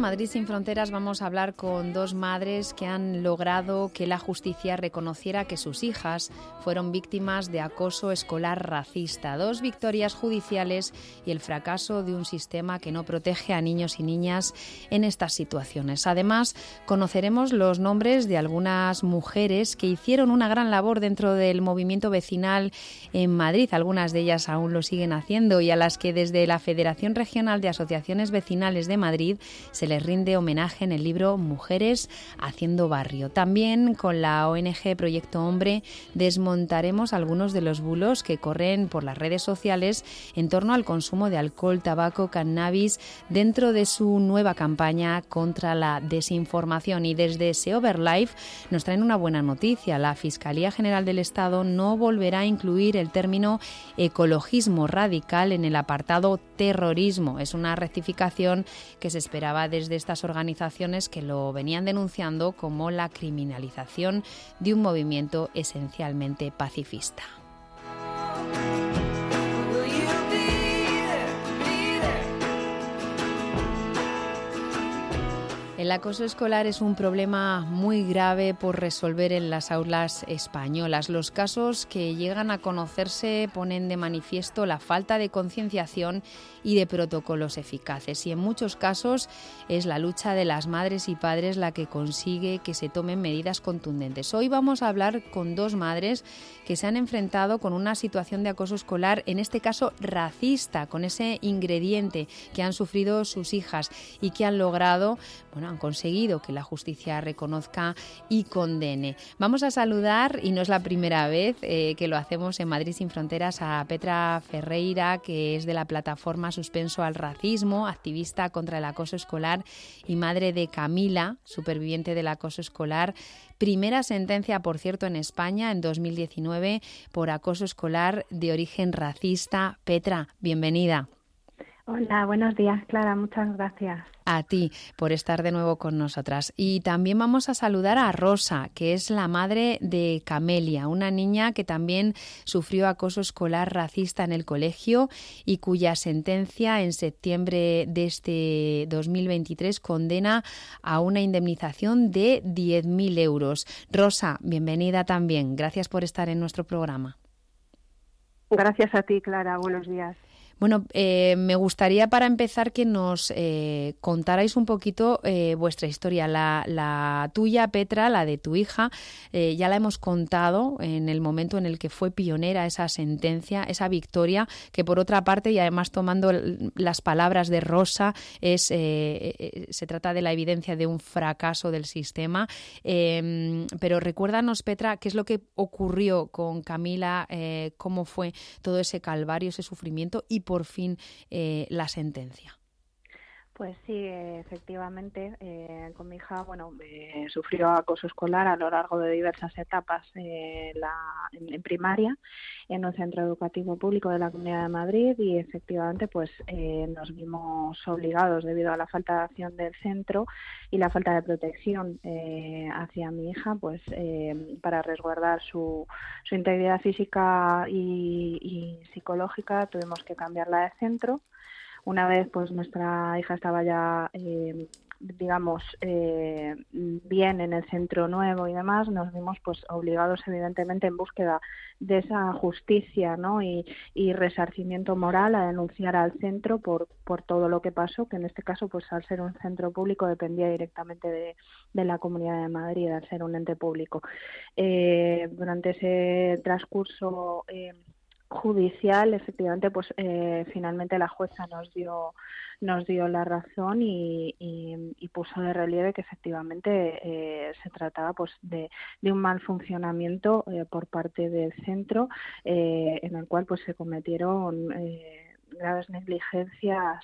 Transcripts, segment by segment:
Madrid sin Fronteras vamos a hablar con dos madres que han logrado que la justicia reconociera que sus hijas fueron víctimas de acoso escolar racista. Dos victorias judiciales y el fracaso de un sistema que no protege a niños y niñas en estas situaciones. Además, conoceremos los nombres de algunas mujeres que hicieron una gran labor dentro del movimiento vecinal en Madrid. Algunas de ellas aún lo siguen haciendo y a las que desde la Federación Regional de Asociaciones Vecinales de Madrid se les rinde homenaje en el libro Mujeres haciendo barrio. También con la ONG Proyecto Hombre desmontaremos algunos de los bulos que corren por las redes sociales en torno al consumo de alcohol, tabaco, cannabis dentro de su nueva campaña contra la desinformación. Y desde Seoverlife nos traen una buena noticia. La Fiscalía General del Estado no volverá a incluir el término ecologismo radical en el apartado terrorismo. Es una rectificación que se espera desde estas organizaciones que lo venían denunciando como la criminalización de un movimiento esencialmente pacifista. El acoso escolar es un problema muy grave por resolver en las aulas españolas. Los casos que llegan a conocerse ponen de manifiesto la falta de concienciación y de protocolos eficaces. Y en muchos casos es la lucha de las madres y padres la que consigue que se tomen medidas contundentes. Hoy vamos a hablar con dos madres que se han enfrentado con una situación de acoso escolar, en este caso racista, con ese ingrediente que han sufrido sus hijas y que han logrado, bueno, han conseguido que la justicia reconozca y condene. Vamos a saludar, y no es la primera vez eh, que lo hacemos en Madrid sin Fronteras, a Petra Ferreira, que es de la plataforma Suspenso al Racismo, activista contra el acoso escolar y madre de Camila, superviviente del acoso escolar. Primera sentencia, por cierto, en España en 2019 por acoso escolar de origen racista. Petra, bienvenida. Hola, buenos días, Clara. Muchas gracias a ti por estar de nuevo con nosotras. Y también vamos a saludar a Rosa, que es la madre de Camelia, una niña que también sufrió acoso escolar racista en el colegio y cuya sentencia en septiembre de este 2023 condena a una indemnización de 10.000 euros. Rosa, bienvenida también. Gracias por estar en nuestro programa. Gracias a ti, Clara. Buenos días. Bueno, eh, me gustaría para empezar que nos eh, contarais un poquito eh, vuestra historia, la, tuya, Petra, la de tu hija. ya la hemos contado en el momento en el que fue pionera esa sentencia, esa victoria, que por otra parte, y además tomando las palabras de Rosa, es se trata de la evidencia de un fracaso del sistema. Em, pero recuérdanos, Petra, qué es lo que ocurrió con Camila, cómo fue todo ese calvario, ese sufrimiento y por fin eh, la sentencia. Pues sí, efectivamente, eh, con mi hija, bueno, eh, sufrió acoso escolar a lo largo de diversas etapas la, en, primaria en un centro educativo público de la Comunidad de Madrid y efectivamente, pues nos vimos obligados debido a la falta de acción del centro y la falta de protección hacia mi hija, pues para resguardar su, su integridad física y psicológica tuvimos que cambiarla de centro una vez pues nuestra hija estaba ya eh, digamos eh, bien en el centro nuevo y demás nos vimos pues obligados evidentemente en búsqueda de esa justicia ¿no? y, resarcimiento moral a denunciar al centro por, por todo lo que pasó que en este caso pues al ser un centro público dependía directamente de, la comunidad de Madrid al ser un ente público eh, durante ese transcurso judicial, efectivamente, pues eh, finalmente la jueza nos dio nos dio la razón y, puso de relieve que efectivamente eh, se trataba pues de, un mal funcionamiento eh, por parte del centro en el cual pues se cometieron graves negligencias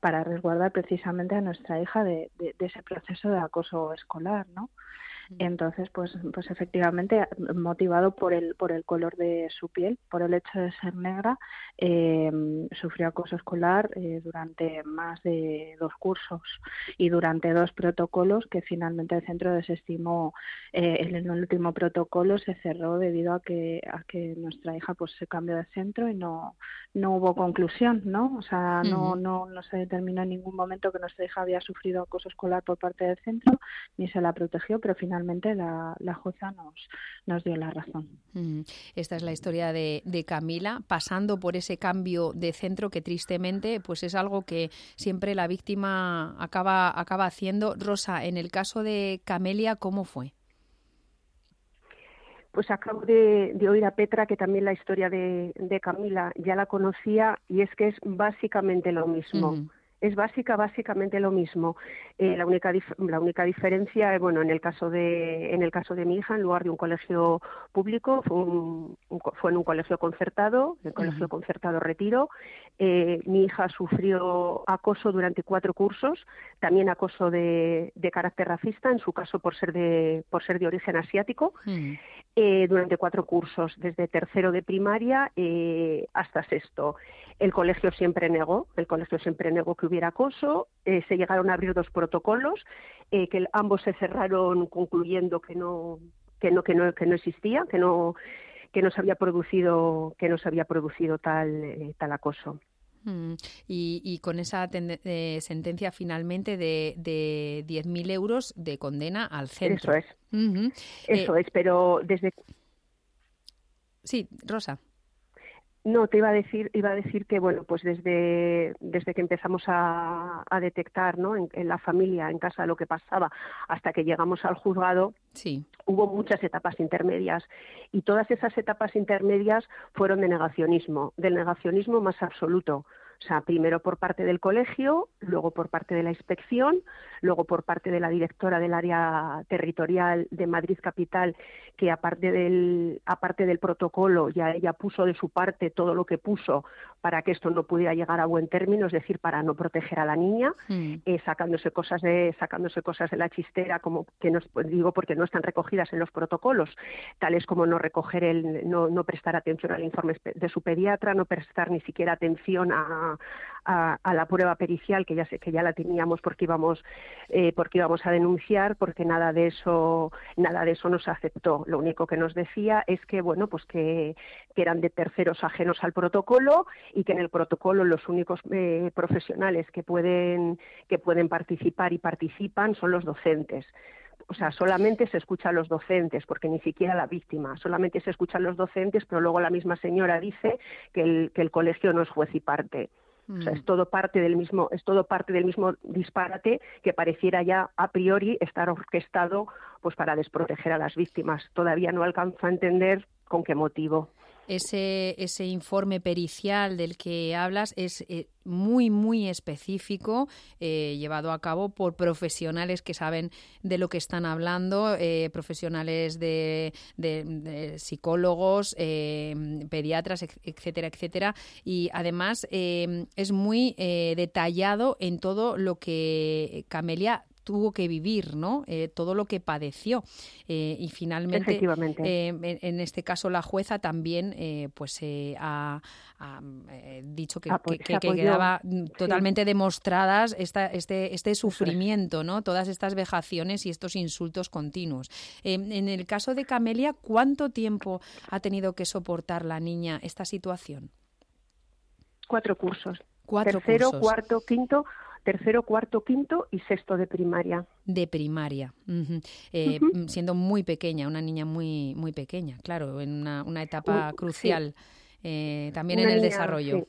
para resguardar precisamente a nuestra hija de, de, ese proceso de acoso escolar, ¿no? Entonces, pues, pues efectivamente, motivado por el, por el color de su piel, por el hecho de ser negra, eh, sufrió acoso escolar eh, durante más de dos cursos y durante dos protocolos que finalmente el centro desestimó. Eh, en el último protocolo se cerró debido a que, a que nuestra hija pues se cambió de centro y no, no hubo conclusión, ¿no? O sea, no, no, no se determinó en ningún momento que nuestra hija había sufrido acoso escolar por parte del centro ni se la protegió, pero finalmente la, la jueza nos, nos dio la razón. Esta es la historia de, de Camila, pasando por ese cambio de centro que tristemente pues es algo que siempre la víctima acaba, acaba haciendo. Rosa, en el caso de Camelia, ¿cómo fue? Pues acabo de, oír a Petra que también la historia de, Camila ya la conocía y es que es básicamente lo mismo es básica, básicamente lo mismo. Eh, la única la única diferencia, eh, bueno, en el caso de en el caso de mi hija, en lugar de un colegio público, fue, en un colegio concertado, el colegio concertado Retiro. Eh, mi hija sufrió acoso durante cuatro cursos, también acoso de, carácter racista, en su caso por ser de por ser de origen asiático. durante cuatro cursos, desde tercero de primaria hasta sexto. El colegio siempre negó, el colegio siempre negó que hubiera acoso. Eh, se llegaron a abrir dos protocolos, eh, que ambos se cerraron concluyendo que no, que no, que no, que no existía, que no, que no se había producido, que no se había producido tal, eh, tal acoso. Mm, y, con esa sentencia finalmente de, de 10.000 euros de condena al centro. Eso es. Eso es, pero desde. Sí, Rosa. No, te iba a decir, iba a decir que bueno, pues desde, desde que empezamos a, detectar, ¿no? En, la familia, en casa, lo que pasaba, hasta que llegamos al juzgado, sí. hubo muchas etapas intermedias y todas esas etapas intermedias fueron de negacionismo, del negacionismo más absoluto. O sea, primero por parte del colegio, luego por parte de la inspección, luego por parte de la directora del área territorial de Madrid Capital, que aparte del, aparte del protocolo ya ella puso de su parte todo lo que puso para que esto no pudiera llegar a buen término, es decir, para no proteger a la niña, mm. eh, sacándose cosas de sacándose cosas de la chistera, como que no digo porque no están recogidas en los protocolos, tales como no recoger el, no, no prestar atención al informe de su pediatra, no prestar ni siquiera atención a, a, la prueba pericial que ya sé que ya la teníamos porque íbamos eh, porque íbamos a denunciar porque nada de eso nada de eso nos aceptó lo único que nos decía es que bueno pues que, eran de terceros ajenos al protocolo y que en el protocolo los únicos eh, profesionales que pueden que pueden participar y participan son los docentes o sea, solamente se escucha a los docentes, porque ni siquiera la víctima, solamente se escuchan los docentes, pero luego la misma señora dice que el, que el colegio no es juez y parte. O sea, es mm. todo parte del mismo, es todo parte del mismo disparate que pareciera ya a priori estar orquestado pues para desproteger a las víctimas. Todavía no alcanzo a entender con qué motivo ese, ese informe pericial del que hablas es eh, muy, muy específico, eh, llevado a cabo por profesionales que saben de lo que están hablando, eh, profesionales de, psicólogos, pediatras, etcétera, etcétera. Y además es muy detallado en todo lo que Camelia tuvo que vivir, ¿no? Eh, todo lo que padeció. Eh, y finalmente, eh, en, este caso, la jueza también pues ha, dicho que, quedaba totalmente demostradas esta, este, este sufrimiento, ¿no? Todas estas vejaciones y estos insultos continuos. en el caso de Camelia, ¿cuánto tiempo ha tenido que soportar la niña esta situación? Cuatro cursos. Cuatro Tercero, cuarto, quinto, tercero, cuarto, quinto y sexto de primaria. De primaria, eh, siendo muy pequeña, una niña muy muy pequeña, claro, en una, etapa crucial eh, también en el desarrollo.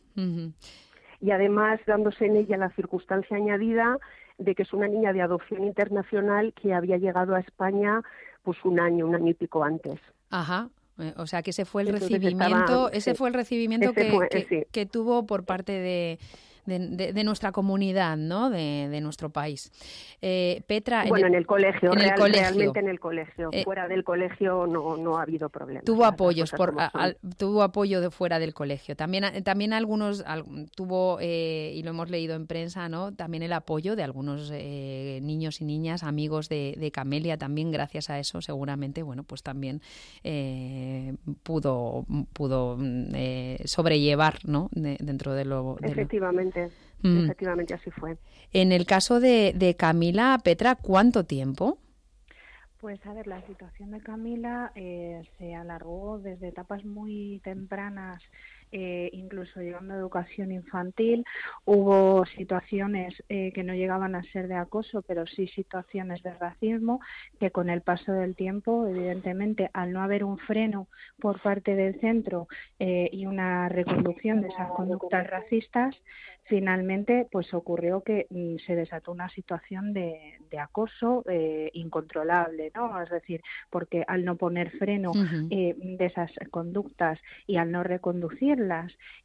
Y además dándose en ella la circunstancia añadida de que es una niña de adopción internacional que había llegado a España pues un año, un año y pico antes. Ajá, eh, o sea que ese fue el recibimiento, ese fue el recibimiento que, que, tuvo por parte de, de, nuestra comunidad, ¿no? De, nuestro país. Eh, Petra. Bueno, en el, colegio, realmente en el colegio. Eh, fuera del colegio no, no ha habido problemas. Tuvo apoyos, por, tuvo apoyo de fuera del colegio. También, también algunos, tuvo, eh, y lo hemos leído en prensa, ¿no? También el apoyo de algunos niños y niñas, amigos de, de, Camelia, también gracias a eso, seguramente, bueno, pues también pudo, pudo sobrellevar, ¿no? dentro de lo... Efectivamente. Mm. Efectivamente, así fue. En el caso de, de Camila, Petra, ¿cuánto tiempo? Pues a ver, la situación de Camila eh, se alargó desde etapas muy tempranas eh, incluso llegando a educación infantil. Hubo situaciones eh, que no llegaban a ser de acoso, pero sí situaciones de racismo que con el paso del tiempo, evidentemente, al no haber un freno por parte del centro eh, y una reconducción de esas conductas racistas, finalmente pues ocurrió que mm, se desató una situación de, acoso incontrolable, ¿no? Es decir, porque al no poner freno de esas conductas y al no reconducir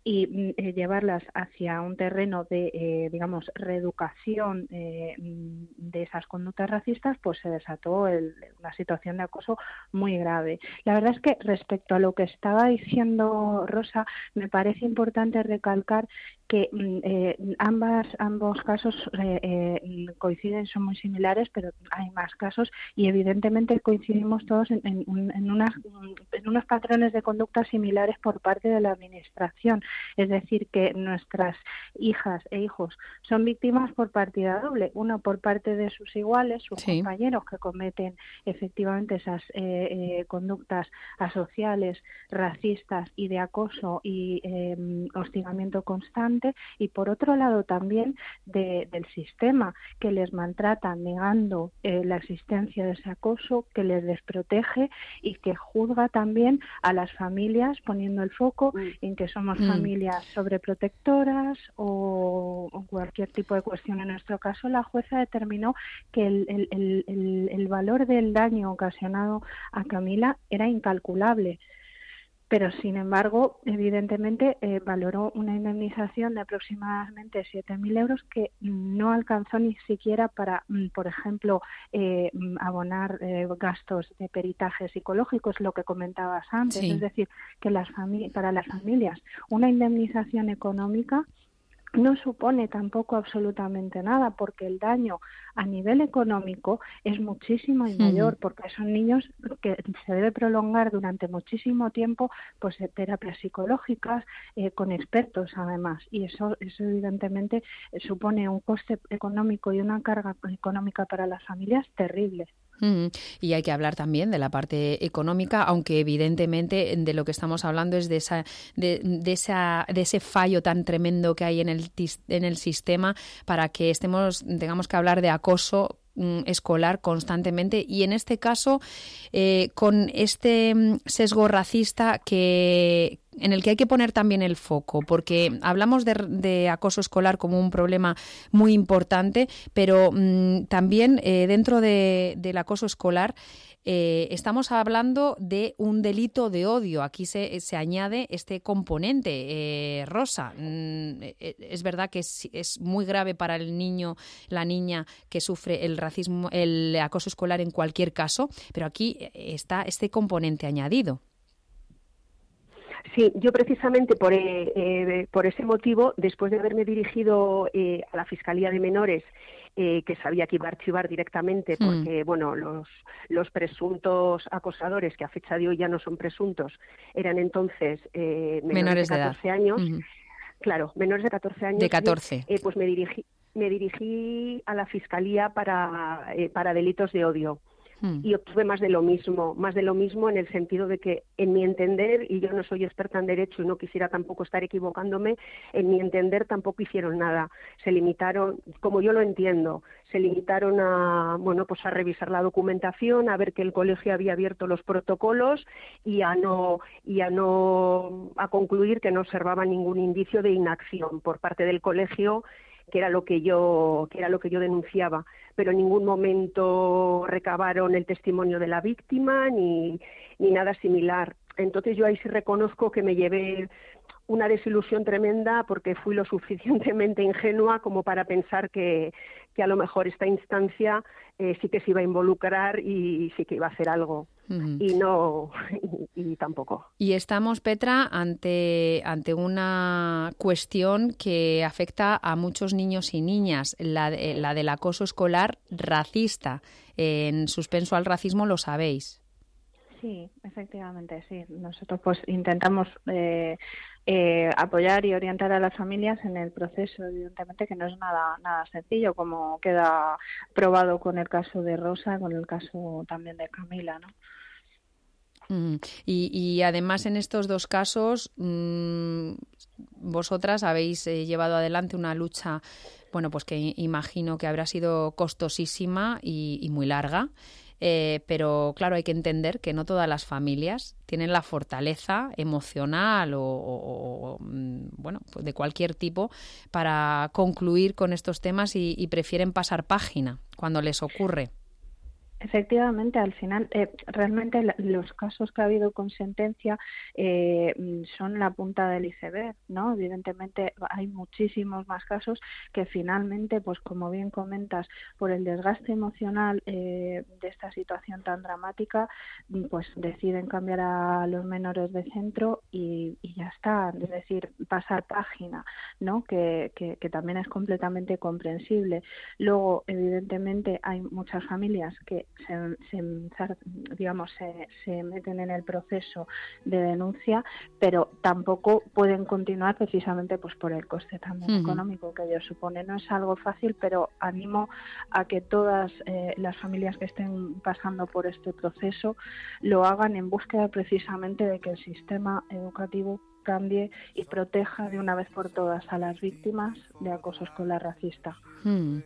y mm, eh, llevarlas hacia un terreno de, eh, digamos, reeducación eh, mm, de esas conductas racistas, pues se desató una situación de acoso muy grave. La verdad es que respecto a lo que estaba diciendo Rosa, me parece importante recalcar que mm, ambas ambos casos coinciden, son muy similares, pero hay más casos y evidentemente coincidimos todos en, en, unas, en unos patrones de conducta similares por parte de la administración. Es decir, que nuestras hijas e hijos son víctimas por partida doble, uno por parte de sus iguales, sus compañeros que cometen efectivamente esas eh, eh, conductas asociales, racistas y de acoso y em, hostigamiento constante, y por otro lado también del sistema que les maltrata negando eh, la existencia de ese acoso, que les desprotege y que juzga también a las familias poniendo el foco mm. en que somos mm. familias sobreprotectoras o, cualquier tipo de cuestión. En nuestro caso, la jueza determinó que el, el valor del daño ocasionado a Camila era incalculable pero sin embargo, evidentemente, eh, valoró una indemnización de aproximadamente 7.000 euros que no alcanzó ni siquiera para, mm, por ejemplo, eh, mm, abonar eh, gastos de peritaje psicológicos, lo que comentabas antes. Es decir, que las para las familias una indemnización económica no supone tampoco absolutamente nada porque el daño a nivel económico es muchísimo y mayor porque son niños que se debe prolongar durante muchísimo tiempo pues terapias psicológicas eh, con expertos además y eso eso evidentemente supone un coste económico y una carga económica para las familias terrible. Y hay que hablar también de la parte económica, aunque evidentemente de lo que estamos hablando es de esa, de, de, esa, de ese fallo tan tremendo que hay en el, en el sistema para que estemos, tengamos que hablar de acoso mm, escolar constantemente. Y en este caso eh, con este mm, sesgo racista que, en el que hay que poner también el foco, porque hablamos de, acoso escolar como un problema muy importante, pero mm, también eh, dentro del acoso escolar eh, estamos hablando de un delito de odio. Aquí se, se añade este componente. Eh, Rosa, mm, es verdad que es, es, muy grave para el niño, la niña que sufre el racismo, el acoso escolar en cualquier caso, pero aquí está este componente añadido. Sí, yo precisamente por, eh, eh, por ese motivo, después de haberme dirigido eh, a la Fiscalía de Menores, que sabía que iba a archivar directamente, hmm. porque bueno, los, los presuntos acosadores, que a fecha de hoy ya no son presuntos, eran entonces menores, de 14 años. Claro, menores de 14 años. De 14. pues me dirigí, me dirigí a la Fiscalía para, para delitos de odio. Hmm. y obtuve más de lo mismo, más de lo mismo en el sentido de que, en mi entender, y yo no soy experta en derecho y no quisiera tampoco estar equivocándome, en mi entender tampoco hicieron nada. Se limitaron, como yo lo entiendo, se limitaron a, bueno, pues a revisar la documentación, a ver que el colegio había abierto los protocolos y a no, y a no, a concluir que no observaba ningún indicio de inacción por parte del colegio que era lo que yo que era lo que yo denunciaba pero en ningún momento recabaron el testimonio de la víctima ni, ni nada similar. Entonces yo ahí sí reconozco que me llevé una desilusión tremenda porque fui lo suficientemente ingenua como para pensar que, que a lo mejor esta instancia eh, sí que se iba a involucrar y, sí que iba a hacer algo. Y no, y, tampoco. Y estamos, Petra, ante, ante una cuestión que afecta a muchos niños y niñas, la, la del acoso escolar racista. En suspenso al racismo lo sabéis. Sí, efectivamente, sí. Nosotros pues intentamos eh, eh, apoyar y orientar a las familias en el proceso, evidentemente que no es nada nada sencillo, como queda probado con el caso de Rosa, con el caso también de Camila, ¿no? Mm, y, además en estos dos casos mm, vosotras habéis eh, llevado adelante una lucha, bueno, pues que imagino que habrá sido costosísima y muy larga. Eh, pero claro, hay que entender que no todas las familias tienen la fortaleza emocional o, mm, bueno, pues de cualquier tipo para concluir con estos temas y prefieren pasar página cuando les ocurre. Efectivamente, al final, eh, realmente los casos que ha habido con sentencia eh, son la punta del iceberg, ¿no? Evidentemente hay muchísimos más casos que finalmente, pues como bien comentas, por el desgaste emocional eh, de esta situación tan dramática, pues deciden cambiar a los menores de centro y, ya está, es decir, pasar página, ¿no? Que, que, que también es completamente comprensible. Luego, evidentemente, hay muchas familias que se, digamos, se, meten en el proceso de denuncia, pero tampoco pueden continuar precisamente pues por el coste también económico que ello supone. No es algo fácil, pero animo a que todas eh, las familias que estén pasando por este proceso lo hagan en búsqueda precisamente de que el sistema educativo cambie y proteja de una vez por todas a las víctimas de acoso escolar racista. Hmm.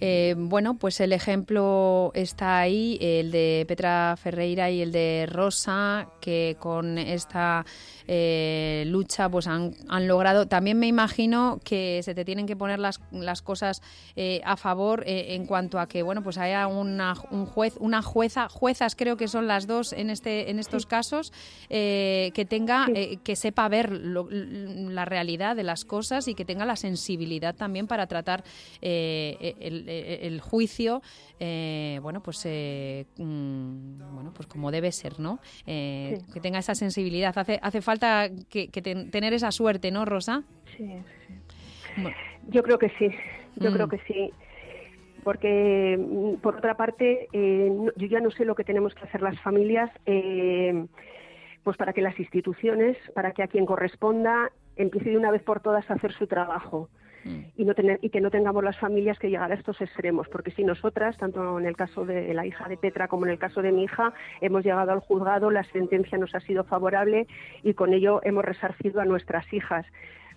Eh, bueno, pues el ejemplo está ahí, el de Petra Ferreira y el de Rosa, que con esta eh, lucha pues han, han, logrado. También me imagino que se te tienen que poner las, las cosas eh, a favor en cuanto a que bueno pues haya una, un juez, una jueza, juezas creo que son las dos en este en estos casos, que tenga, que sepa ver la realidad de las cosas y que tenga la sensibilidad también para tratar el eh, el, juicio, eh, bueno, pues eh, mm, bueno, pues como debe ser, ¿no? Que tenga esa sensibilidad. Hace, hace falta que, tener esa suerte, ¿no, Rosa? Sí, Yo creo que sí, yo creo mm. que sí porque mm, por otra parte yo ya no sé lo que tenemos que hacer las familias pues para que las instituciones para que a quien corresponda empiece de una vez por todas a hacer su trabajo y, no tener, y que no tengamos las familias que llegar a estos extremos, porque si nosotras, tanto en el caso de la hija de Petra como en el caso de mi hija, hemos llegado al juzgado, la sentencia nos ha sido favorable y con ello hemos resarcido a nuestras hijas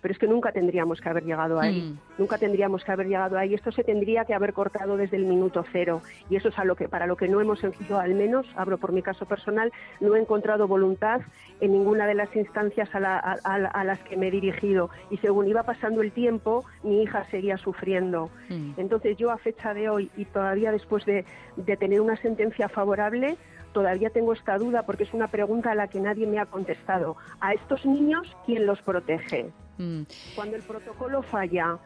pero es que nunca tendríamos que haber llegado ahí, mm. nunca tendríamos que haber llegado ahí. Esto se tendría que haber cortado desde el minuto cero y eso es a lo que para lo que no hemos yo al menos, hablo por mi caso personal, no he encontrado voluntad en ninguna de las instancias a, las que me he dirigido y según iba pasando el tiempo, mi hija seguía sufriendo. Mm. Entonces yo a fecha de hoy y todavía después de, de tener una sentencia favorable, todavía tengo esta duda porque es una pregunta a la que nadie me ha contestado. ¿A estos niños quién los protege? Mm. Cuando el protocolo falla,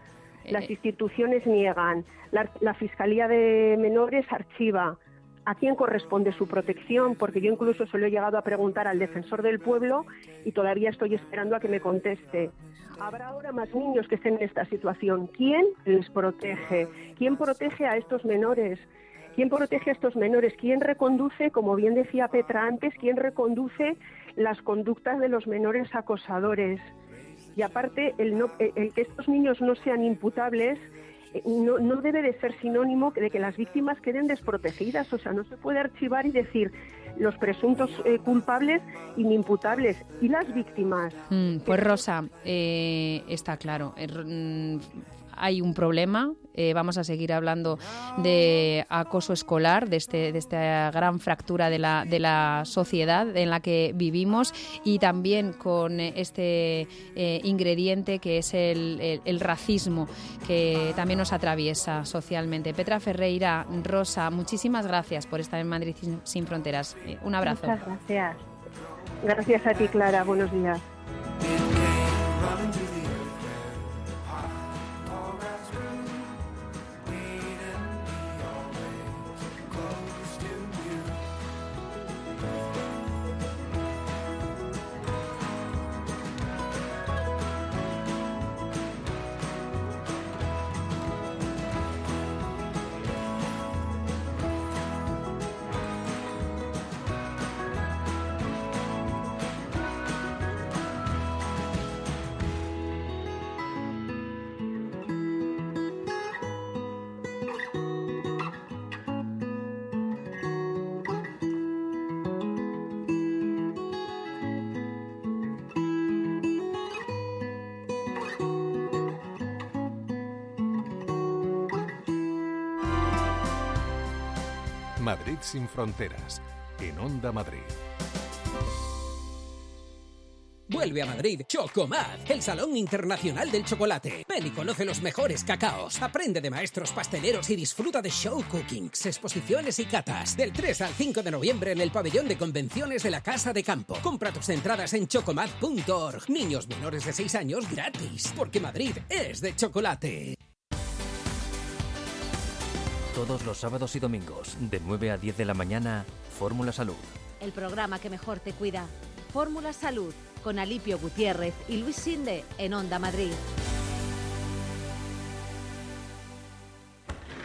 las eh. instituciones niegan, la, Fiscalía de Menores archiva. ¿A quién corresponde su protección? Porque yo incluso se lo he llegado a preguntar al defensor del pueblo y todavía estoy esperando a que me conteste. Habrá ahora más niños que estén en esta situación. ¿Quién les protege? ¿Quién protege a estos menores? ¿Quién protege a estos menores? ¿Quién reconduce, como bien decía Petra antes, quién reconduce las conductas de los menores acosadores? y aparte el, que estos niños no sean imputables eh, no, no, debe de ser sinónimo de que las víctimas queden desprotegidas. O sea, no se puede archivar y decir los presuntos eh, culpables inimputables y las víctimas. Mm, pues Rosa, eh, está claro. Mm, hay un problema. Eh, vamos a seguir hablando de acoso escolar, de, este, de esta gran fractura de la, de la sociedad en la que vivimos y también con este eh, ingrediente que es el, racismo que también nos atraviesa socialmente. Petra Ferreira, Rosa, muchísimas gracias por estar en Madrid sin Fronteras. Eh, un abrazo. Muchas gracias. Gracias a ti, Clara. Buenos días. Madrid sin fronteras, en Onda Madrid. Vuelve a Madrid Chocomad, el Salón Internacional del Chocolate. Ven y conoce los mejores cacaos. Aprende de maestros pasteleros y disfruta de show cookings, exposiciones y catas. Del 3 al 5 de noviembre en el pabellón de convenciones de la Casa de Campo. Compra tus entradas en chocomad.org. Niños menores de 6 años gratis, porque Madrid es de chocolate. Todos los sábados y domingos, de 9 a 10 de la mañana, Fórmula Salud. El programa que mejor te cuida. Fórmula Salud con Alipio Gutiérrez y Luis Sinde en Onda Madrid.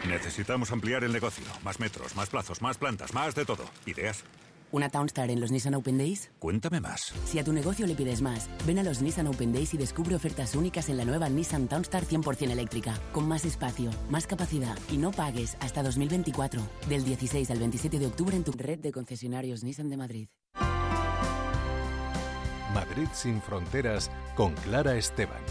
Necesitamos ampliar el negocio. Más metros, más plazos, más plantas, más de todo. ¿Ideas? ¿Una Townstar en los Nissan Open Days? Cuéntame más. Si a tu negocio le pides más, ven a los Nissan Open Days y descubre ofertas únicas en la nueva Nissan Townstar 100% eléctrica, con más espacio, más capacidad y no pagues hasta 2024. Del 16 al 27 de octubre en tu red de concesionarios Nissan de Madrid. Madrid sin fronteras con Clara Esteban.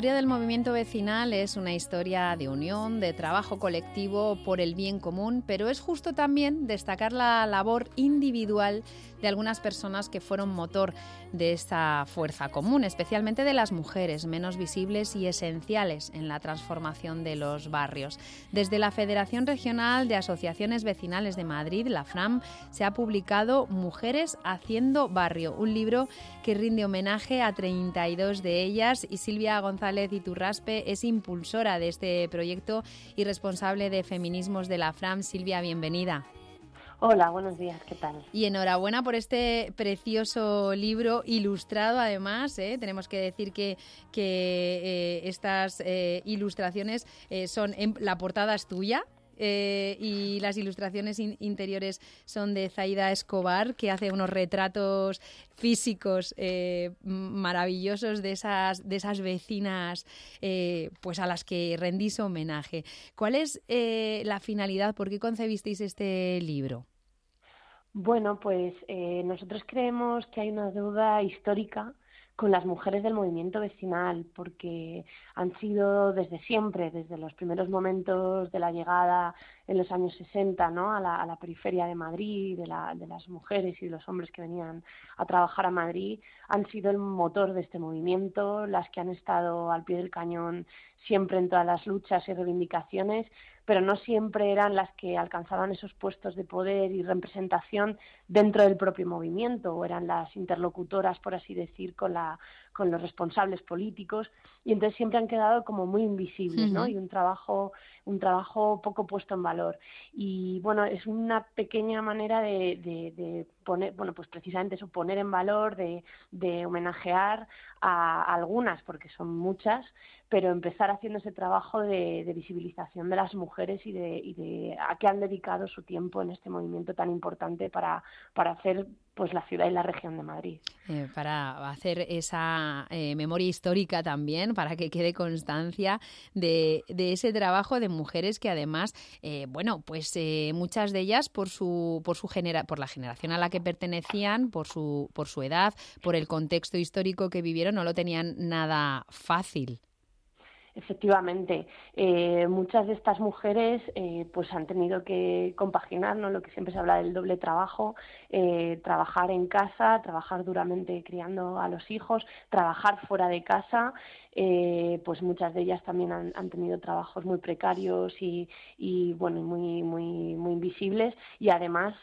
Historia del movimiento vecinal es una historia de unión, de trabajo colectivo por el bien común, pero es justo también destacar la labor individual de algunas personas que fueron motor de esta fuerza común, especialmente de las mujeres, menos visibles y esenciales en la transformación de los barrios. Desde la Federación Regional de Asociaciones Vecinales de Madrid, la FRAM, se ha publicado Mujeres haciendo barrio, un libro que rinde homenaje a 32 de ellas y Silvia González Iturraspe es impulsora de este proyecto y responsable de feminismos de la FRAM. Silvia, bienvenida. Hola, buenos días, ¿qué tal? Y enhorabuena por este precioso libro ilustrado, además. ¿eh? Tenemos que decir que, que eh, estas eh, ilustraciones son. En, la portada es tuya. Y las ilustraciones interiores son de Zaida Escobar, que hace unos retratos físicos maravillosos de esas, de esas vecinas pues a las que rendís homenaje. ¿Cuál es la finalidad? ¿Por qué concebisteis este libro? Bueno, pues eh, nosotros creemos que hay una deuda histórica con las mujeres del movimiento vecinal, porque han sido desde siempre, desde los primeros momentos de la llegada en los años 60 ¿no? a, la, periferia de Madrid, de, la, de las mujeres y de los hombres que venían a trabajar a Madrid, han sido el motor de este movimiento, las que han estado al pie del cañón siempre en todas las luchas y reivindicaciones, pero no siempre eran las que alcanzaban esos puestos de poder y representación dentro del propio movimiento, o eran las interlocutoras, por así decir, con, la, con los responsables políticos, y entonces siempre han quedado como muy invisibles, ¿no? Y un trabajo, un trabajo poco puesto en valor. Y bueno, es una pequeña manera de, de, poner, bueno, pues precisamente eso, poner en valor, de, de homenajear a algunas, porque son muchas, pero empezar haciendo ese trabajo de, visibilización de las mujeres y de, y de, a qué han dedicado su tiempo en este movimiento tan importante para, para hacer pues la ciudad y la región de Madrid. Eh, para hacer esa eh, memoria histórica también, para que quede constancia de, de ese trabajo de mujeres que además, eh, bueno, pues muchas de ellas por su por su genera por la generación a la que pertenecían, por su por su edad, por el contexto histórico que vivieron, no lo tenían nada fácil. Efectivamente, eh, muchas de estas mujeres eh, pues han tenido que compaginar ¿no? lo que siempre se habla del doble trabajo, eh, trabajar en casa, trabajar duramente criando a los hijos, trabajar fuera de casa, pues muchas de ellas también han, han tenido trabajos muy precarios y, y, bueno muy muy muy invisibles y además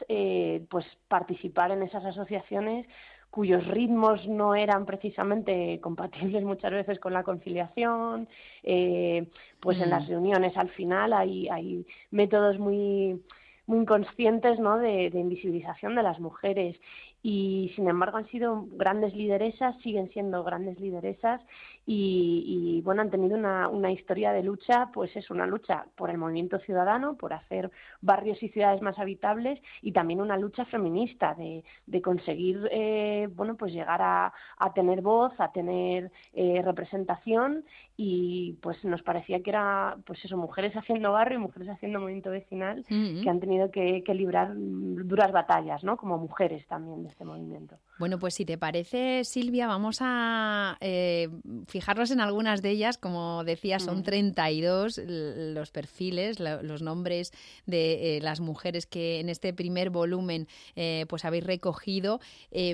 pues participar en esas asociaciones cuyos ritmos no eran precisamente compatibles muchas veces con la conciliación, eh, pues en las mm. reuniones al final hay, hay métodos muy muy inconscientes ¿no? de, invisibilización de las mujeres y sin embargo han sido grandes lideresas, siguen siendo grandes lideresas y, bueno, han tenido una, una, historia de lucha, pues es una lucha por el movimiento ciudadano, por hacer barrios y ciudades más habitables y también una lucha feminista de, de conseguir, eh, bueno, pues llegar a, a, tener voz, a tener eh, representación y pues nos parecía que era, pues eso, mujeres haciendo barrio y mujeres haciendo movimiento vecinal que han tenido que, que librar duras batallas, ¿no? Como mujeres también de este movimiento. Bueno, pues si te parece, Silvia, vamos a eh, fijarnos en algunas de ellas. Como decía, son 32 los perfiles, los nombres de eh, las mujeres que en este primer volumen eh, pues habéis recogido.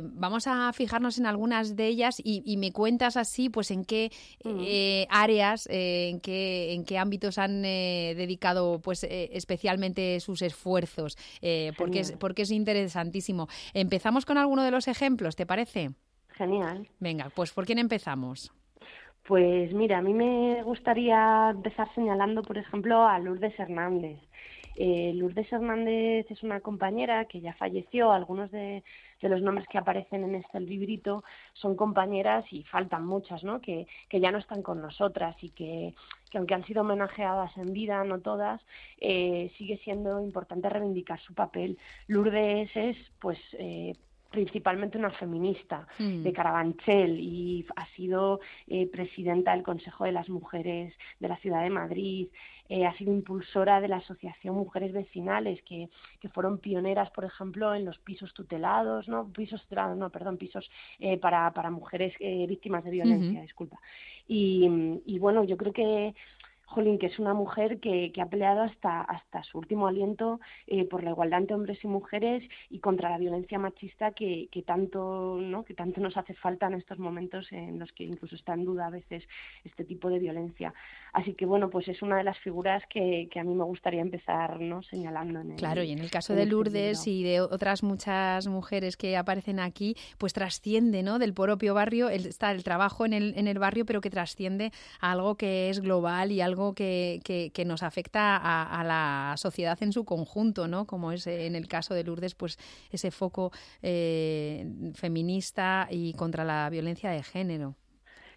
vamos a fijarnos en algunas de ellas y, me cuentas así, pues en qué áreas, en qué en qué ámbitos han dedicado, pues especialmente sus esfuerzos, porque es porque es interesantísimo. Empezamos con alguno de los ejemplos ¿te parece? Genial. Venga, pues ¿por quién empezamos? Pues mira, a mí me gustaría empezar señalando, por ejemplo, a Lourdes Hernández. Eh, Lourdes Hernández es una compañera que ya falleció. Algunos de, los nombres que aparecen en este librito son compañeras y faltan muchas, ¿no? Que, ya no están con nosotras y que, aunque han sido homenajeadas en vida, no todas, eh, sigue siendo importante reivindicar su papel. Lourdes es, pues, eh, principalmente una feminista de mm. Carabanchel y ha sido eh, presidenta del Consejo de las Mujeres de la Ciudad de Madrid, eh, ha sido impulsora de la Asociación Mujeres Vecinales, que, que fueron pioneras, por ejemplo, en los pisos tutelados, no pisos tutelados, no, perdón, pisos eh, para, para mujeres víctimas de violencia, disculpa. Y, y bueno, yo creo que Jolín, que es una mujer que, que ha peleado hasta, hasta su último aliento eh, por la igualdad entre hombres y mujeres y contra la violencia machista que, que, tanto, ¿no? que tanto nos hace falta en estos momentos en los que incluso está en duda a veces este tipo de violencia. Así que bueno, pues es una de las figuras que, que a mí me gustaría empezar ¿no? señalando. En claro, y en el caso de este Lourdes y de otras muchas mujeres que aparecen aquí, pues trasciende ¿no? del propio barrio, el, está el trabajo en el, en el barrio, pero que trasciende a algo que es global y algo que, que, nos afecta a, la sociedad en su conjunto, ¿no? Como es en el caso de Lourdes, pues ese foco eh, feminista y contra la violencia de género.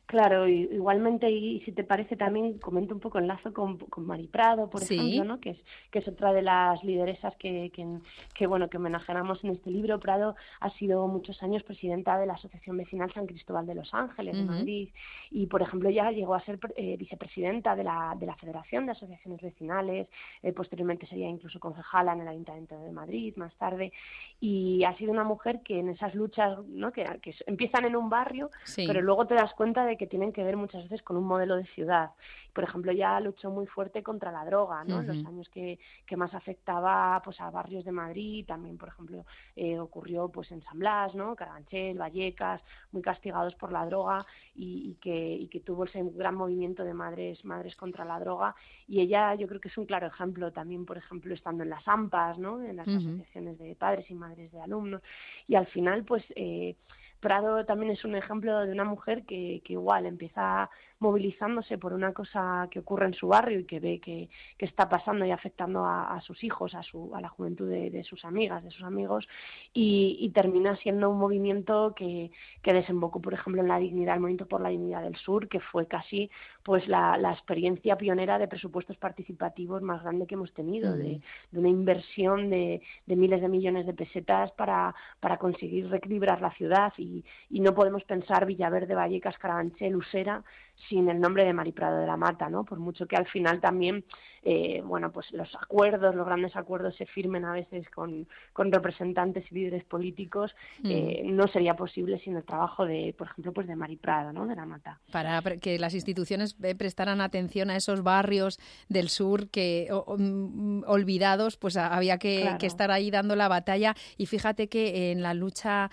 Claro, igualmente, y, si te parece también, comento un poco el lazo con, con Mari Prado, por ejemplo, ¿no? que, es, que es otra de las lideresas que, que, bueno, que homenajeamos en este libro. Prado ha sido muchos años presidenta de la Asociación Vecinal San Cristóbal de los Ángeles, de Madrid, y, por ejemplo, ya llegó a ser eh, vicepresidenta de la, de la Federación de Asociaciones Vecinales, eh, posteriormente sería incluso concejala en el Ayuntamiento de Madrid, más tarde, y ha sido una mujer que en esas luchas, ¿no? que, que empiezan en un barrio, pero luego te das cuenta de que tienen que ver muchas veces con un modelo de ciudad. Por ejemplo, ya luchó muy fuerte contra la droga, ¿no? En los años que, que, más afectaba pues a barrios de Madrid, también, por ejemplo, eh, ocurrió pues en San Blas, ¿no? Carabanchel, Vallecas, muy castigados por la droga y, que, y que tuvo ese gran movimiento de madres, madres contra la droga. Y ella yo creo que es un claro ejemplo también, por ejemplo, estando en las AMPAs, ¿no? En las asociaciones de padres y madres de alumnos. Y al final, pues... Eh, Prado también es un ejemplo de una mujer que, que igual empieza movilizándose por una cosa que ocurre en su barrio y que ve que, está pasando y afectando a, sus hijos, a, su, a la juventud de, sus amigas, de sus amigos, y, termina siendo un movimiento que, que, desembocó, por ejemplo, en la dignidad, el movimiento por la dignidad del sur, que fue casi pues la, la experiencia pionera de presupuestos participativos más grande que hemos tenido, de, de, una inversión de, de, miles de millones de pesetas para, para conseguir reequilibrar la ciudad y, y no podemos pensar Villaverde, Vallecas, Carabanchel, Usera sin el nombre de Mari Prado de la Mata, ¿no? Por mucho que al final también, eh, bueno, pues los acuerdos, los grandes acuerdos se firmen a veces con, con representantes y líderes políticos, mm. eh, no sería posible sin el trabajo de, por ejemplo, pues de Mari Prado, ¿no? De la Mata. Para que las instituciones eh, prestaran atención a esos barrios del sur que mm, olvidados, pues había que, estar ahí dando la batalla. Y fíjate que en la lucha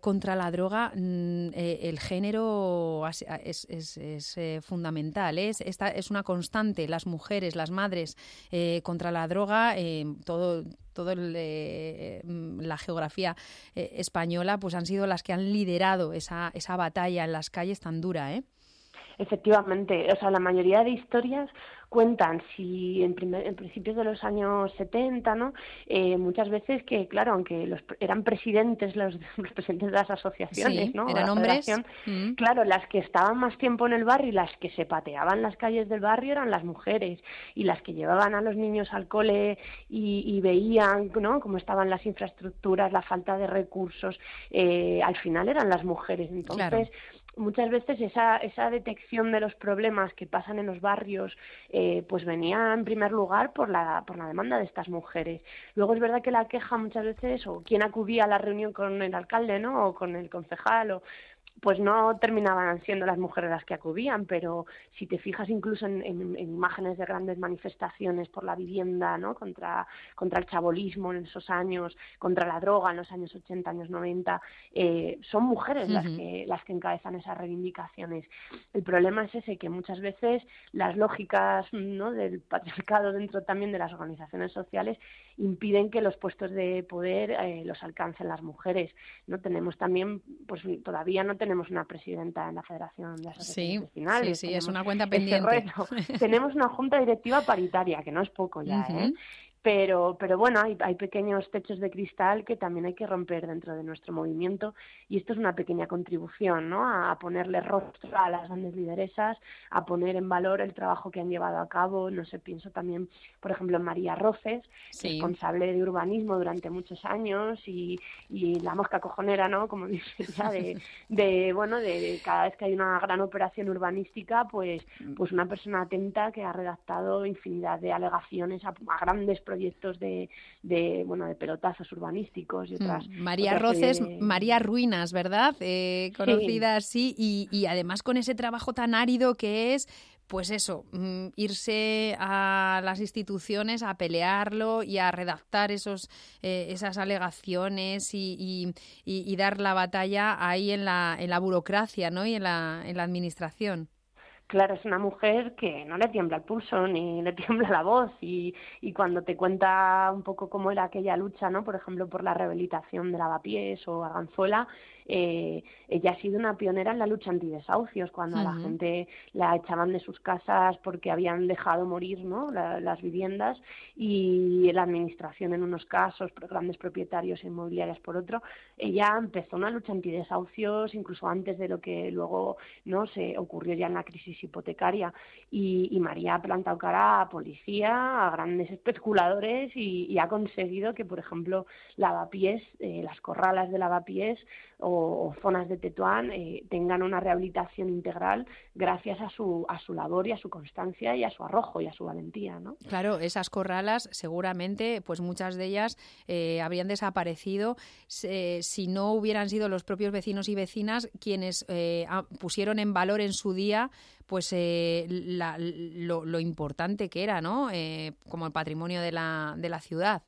contra la droga, mm, el género es es eh, fundamental. Es, esta es una constante. Las mujeres, las madres eh, contra la droga, eh, todo toda la geografía española, pues han sido las que han liderado esa, esa batalla en las calles tan dura, Efectivamente, o sea, la mayoría de historias cuentan si en, primer, en principios de los años 70, ¿no? Eh, muchas veces que, claro, aunque los, eran presidentes, los, presidentes de las asociaciones, ¿no? Eran hombres. Mm. Claro, las que estaban más tiempo en el barrio y las que se pateaban las calles del barrio eran las mujeres y las que llevaban a los niños al cole y, veían, ¿no? Cómo estaban las infraestructuras, la falta de recursos, eh, al final eran las mujeres. Entonces, muchas veces esa, esa detección de los problemas que pasan en los barrios eh, pues venía en primer lugar por la, por la demanda de estas mujeres. Luego es verdad que la queja muchas veces, o quien acudía a la reunión con el alcalde, ¿no? o con el concejal, o pues no terminaban siendo las mujeres las que acudían, pero si te fijas incluso en, imágenes de grandes manifestaciones por la vivienda, ¿no? Contra, contra el chabolismo en esos años, contra la droga en los años 80, años 90, eh, son mujeres las, que, las que encabezan esas reivindicaciones. El problema es ese, que muchas veces las lógicas ¿no? del patriarcado dentro también de las organizaciones sociales impiden que los puestos de poder eh, los alcancen las mujeres. No tenemos también, pues todavía no tenemos una presidenta en la Federación de Asociaciones sí, Sí, sí, es una cuenta pendiente. tenemos una junta directiva paritaria, que no es poco ya, ¿eh? Pero, pero bueno, hay, hay, pequeños techos de cristal que también hay que romper dentro de nuestro movimiento y esto es una pequeña contribución, ¿no? A, ponerle rostro a las grandes lideresas, a poner en valor el trabajo que han llevado a cabo. No sé, pienso también, por ejemplo, en María Roces, responsable de urbanismo durante muchos años y, y la mosca cojonera, ¿no? Como dice ya, de, de bueno, de, cada vez que hay una gran operación urbanística, pues, pues una persona atenta que ha redactado infinidad de alegaciones a, a grandes proyectos proyectos de, de, bueno, de pelotazos urbanísticos y mm, otras. María Roces, María Ruinas, ¿verdad? Eh, conocida así y, y además con ese trabajo tan árido que es pues eso, mm, irse a las instituciones a pelearlo y a redactar esos, eh, esas alegaciones y, y, dar la batalla ahí en la, en la burocracia ¿no? y en la, en la administración. Claro, es una mujer que no le tiembla el pulso ni le tiembla la voz y, y cuando te cuenta un poco cómo era aquella lucha, ¿no? Por ejemplo, por la rehabilitación de Lavapiés o Arganzuela, eh, ella ha sido una pionera en la lucha antidesahucios, cuando a la gente la echaban de sus casas porque habían dejado morir ¿no? las viviendas y la administración en unos casos, grandes propietarios inmobiliarios por otro, ella empezó una lucha antidesahucios incluso antes de lo que luego no se ocurrió ya en la crisis hipotecaria. Y, María ha plantado cara a policía, a grandes especuladores y, ha conseguido que, por ejemplo, lavapiés, eh, las corralas de lavapiés o, zonas de Tetuán eh, tengan una rehabilitación integral gracias a su, a su labor y a su constancia y a su arrojo y a su valentía. ¿no? Claro, esas corralas seguramente, pues muchas de ellas eh, habrían desaparecido si no hubieran sido los propios vecinos y vecinas quienes eh, pusieron en valor en su día pues lo, lo, importante que era, ¿no? como el patrimonio de la, de la ciudad.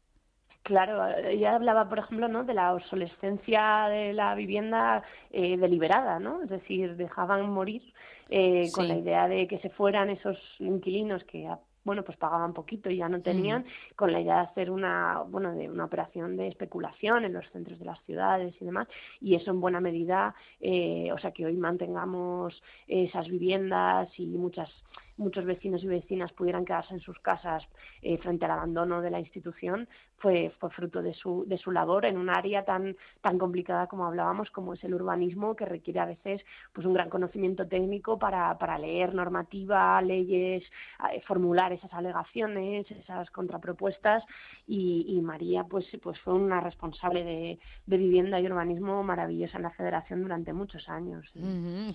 Claro, ella hablaba, por ejemplo, ¿no? de la obsolescencia de la vivienda eh, deliberada, ¿no? Es decir, dejaban morir eh, con la idea de que se fueran esos inquilinos que bueno, pues pagaban poquito y ya no tenían, con la idea de hacer una, bueno, de una operación de especulación en los centros de las ciudades y demás, y eso en buena medida, eh, o sea, que hoy mantengamos esas viviendas y muchas muchos vecinos y vecinas pudieran quedarse en sus casas eh, frente al abandono de la institución fue, fue fruto de su, de su labor en un área tan, tan complicada como hablábamos, como es el urbanismo, que requiere a veces pues un gran conocimiento técnico para, para leer normativa, leyes, eh, formular esas alegaciones, esas contrapropuestas, y, María pues, pues fue una responsable de, vivienda y urbanismo maravillosa en la federación durante muchos años.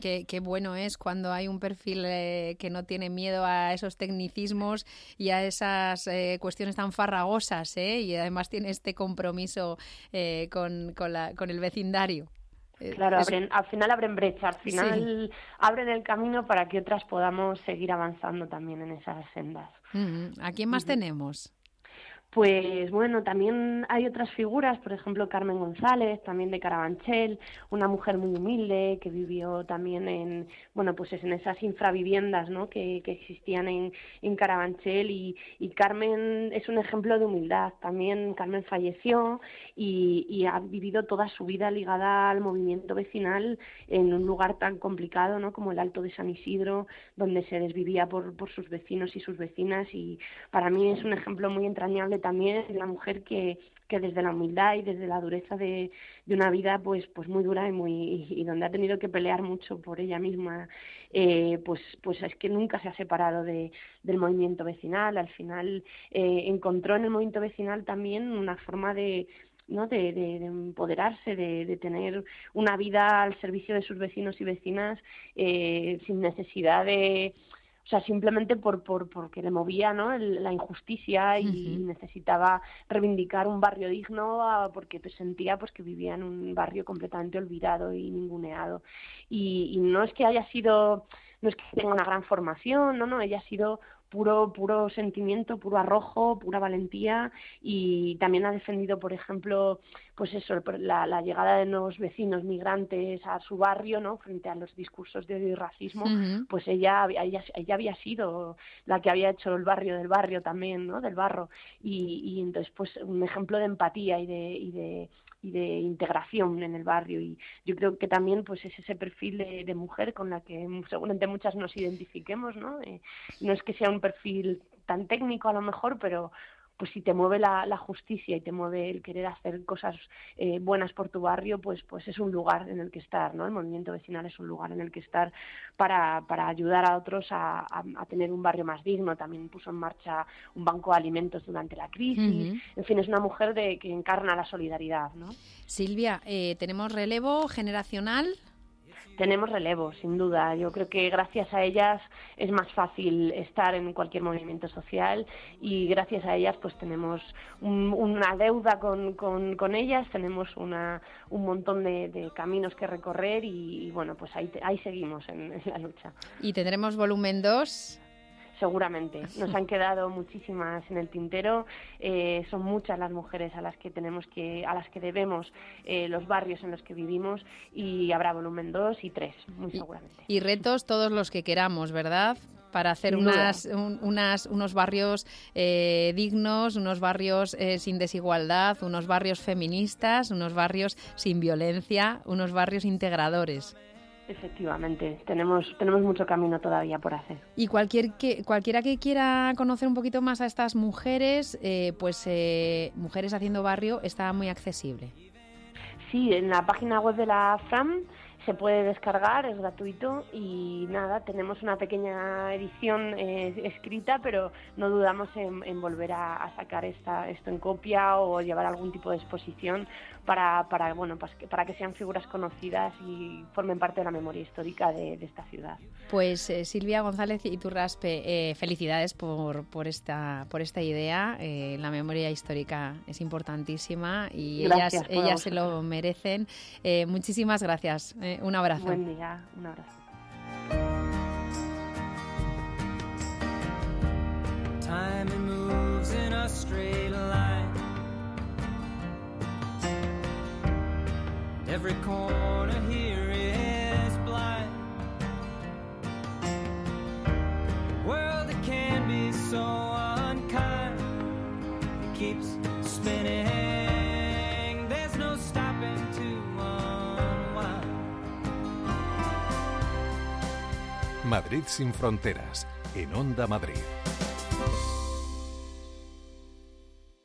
qué, qué, bueno es cuando hay un perfil eh, que no tiene miedo a esos tecnicismos y a esas eh, cuestiones tan farragosas, ¿eh? Y además tiene este compromiso eh, con, con, la, con el vecindario. Claro, al final abren brecha, al final abren el camino para que otras podamos seguir avanzando también en esas sendas. ¿A quién más tenemos? Pues bueno, también hay otras figuras, por ejemplo Carmen González, también de Carabanchel, una mujer muy humilde que vivió también en, bueno, pues en esas infraviviendas, ¿no? Que, existían en, Carabanchel y, Carmen es un ejemplo de humildad. También Carmen falleció y, y, ha vivido toda su vida ligada al movimiento vecinal en un lugar tan complicado, ¿no? Como el Alto de San Isidro, donde se desvivía por, por sus vecinos y sus vecinas y para mí es un ejemplo muy entrañable también es la mujer que, que desde la humildad y desde la dureza de, de una vida pues pues muy dura y muy y donde ha tenido que pelear mucho por ella misma eh, pues pues es que nunca se ha separado de, del movimiento vecinal al final eh, encontró en el movimiento vecinal también una forma de ¿no? De, de empoderarse, de, de, tener una vida al servicio de sus vecinos y vecinas eh, sin necesidad de, o sea, simplemente por, por porque le movía ¿no? la injusticia y uh -huh. necesitaba reivindicar un barrio digno porque sentía pues que vivía en un barrio completamente olvidado y ninguneado. Y, y no es que haya sido, no es que tenga una gran formación, no, no, ella ha sido puro puro sentimiento, puro arrojo, pura valentía y también ha defendido, por ejemplo, pues eso, la, la llegada de nuevos vecinos migrantes a su barrio, ¿no? Frente a los discursos de odio y racismo, uh -huh. pues ella, ella, ella había sido la que había hecho el barrio del barrio también, ¿no? Del barro y, y entonces pues un ejemplo de empatía y de, y de y de integración en el barrio. Y yo creo que también pues es ese perfil de, de mujer con la que seguramente muchas nos identifiquemos no eh, no es que sea un perfil tan técnico a lo mejor pero pues si te mueve la, la, justicia y te mueve el querer hacer cosas eh, buenas por tu barrio, pues, pues es un lugar en el que estar, ¿no? El movimiento vecinal es un lugar en el que estar para, para ayudar a otros a, a, a tener un barrio más digno. También puso en marcha un banco de alimentos durante la crisis. Uh -huh. En fin, es una mujer de, que encarna la solidaridad, ¿no? Silvia, eh, ¿tenemos relevo generacional? Tenemos relevo, sin duda. Yo creo que gracias a ellas es más fácil estar en cualquier movimiento social y gracias a ellas pues tenemos un, una deuda con, con, con, ellas, tenemos una, un montón de, caminos que recorrer y, y, bueno, pues ahí, ahí seguimos en, en la lucha. ¿Y tendremos volumen 2? Seguramente. Nos han quedado muchísimas en el tintero. Eh, son muchas las mujeres a las que tenemos que, a las que debemos eh, los barrios en los que vivimos y habrá volumen 2 y 3, muy seguramente. Y, y, retos todos los que queramos, ¿verdad? para hacer unas, un, unas, unos barrios eh, dignos, unos barrios eh, sin desigualdad, unos barrios feministas, unos barrios sin violencia, unos barrios integradores. Efectivamente, tenemos, tenemos mucho camino todavía por hacer. Y cualquier que, cualquiera que quiera conocer un poquito más a estas mujeres, eh, pues eh, Mujeres Haciendo Barrio está muy accesible. Sí, en la página web de la FRAM se puede descargar, es gratuito y nada, tenemos una pequeña edición eh, escrita, pero no dudamos en, en volver a, a, sacar esta, esto en copia o llevar algún tipo de exposición para, para, bueno, para, que, para que sean figuras conocidas y formen parte de la memoria histórica de, de esta ciudad. Pues eh, Silvia González Iturraspe, eh, felicidades por, por, esta, por esta idea. Eh, la memoria histórica es importantísima y gracias, ellas, ellas se lo merecen. Eh, muchísimas gracias. Eh, un abrazo. Buen día, un abrazo. Time moves in a straight line. Every corner here is blind. World that can be so Madrid sin fronteras, en Onda Madrid.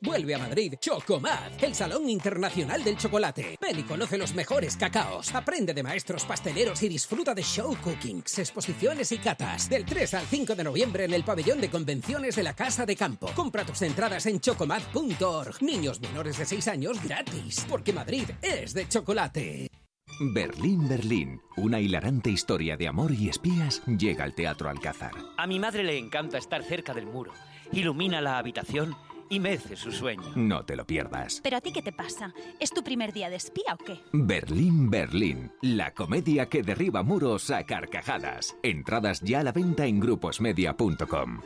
Vuelve a Madrid Chocomad, el Salón Internacional del Chocolate. Ven y conoce los mejores cacaos. Aprende de maestros pasteleros y disfruta de show cookings, exposiciones y catas. Del 3 al 5 de noviembre en el pabellón de convenciones de la Casa de Campo. Compra tus entradas en chocomad.org. Niños menores de 6 años gratis, porque Madrid es de chocolate. Berlín, Berlín, una hilarante historia de amor y espías llega al Teatro Alcázar. A mi madre le encanta estar cerca del muro. Ilumina la habitación y mece su sueño. No te lo pierdas. ¿Pero a ti qué te pasa? ¿Es tu primer día de espía o qué? Berlín, Berlín, la comedia que derriba muros a carcajadas. Entradas ya a la venta en gruposmedia.com.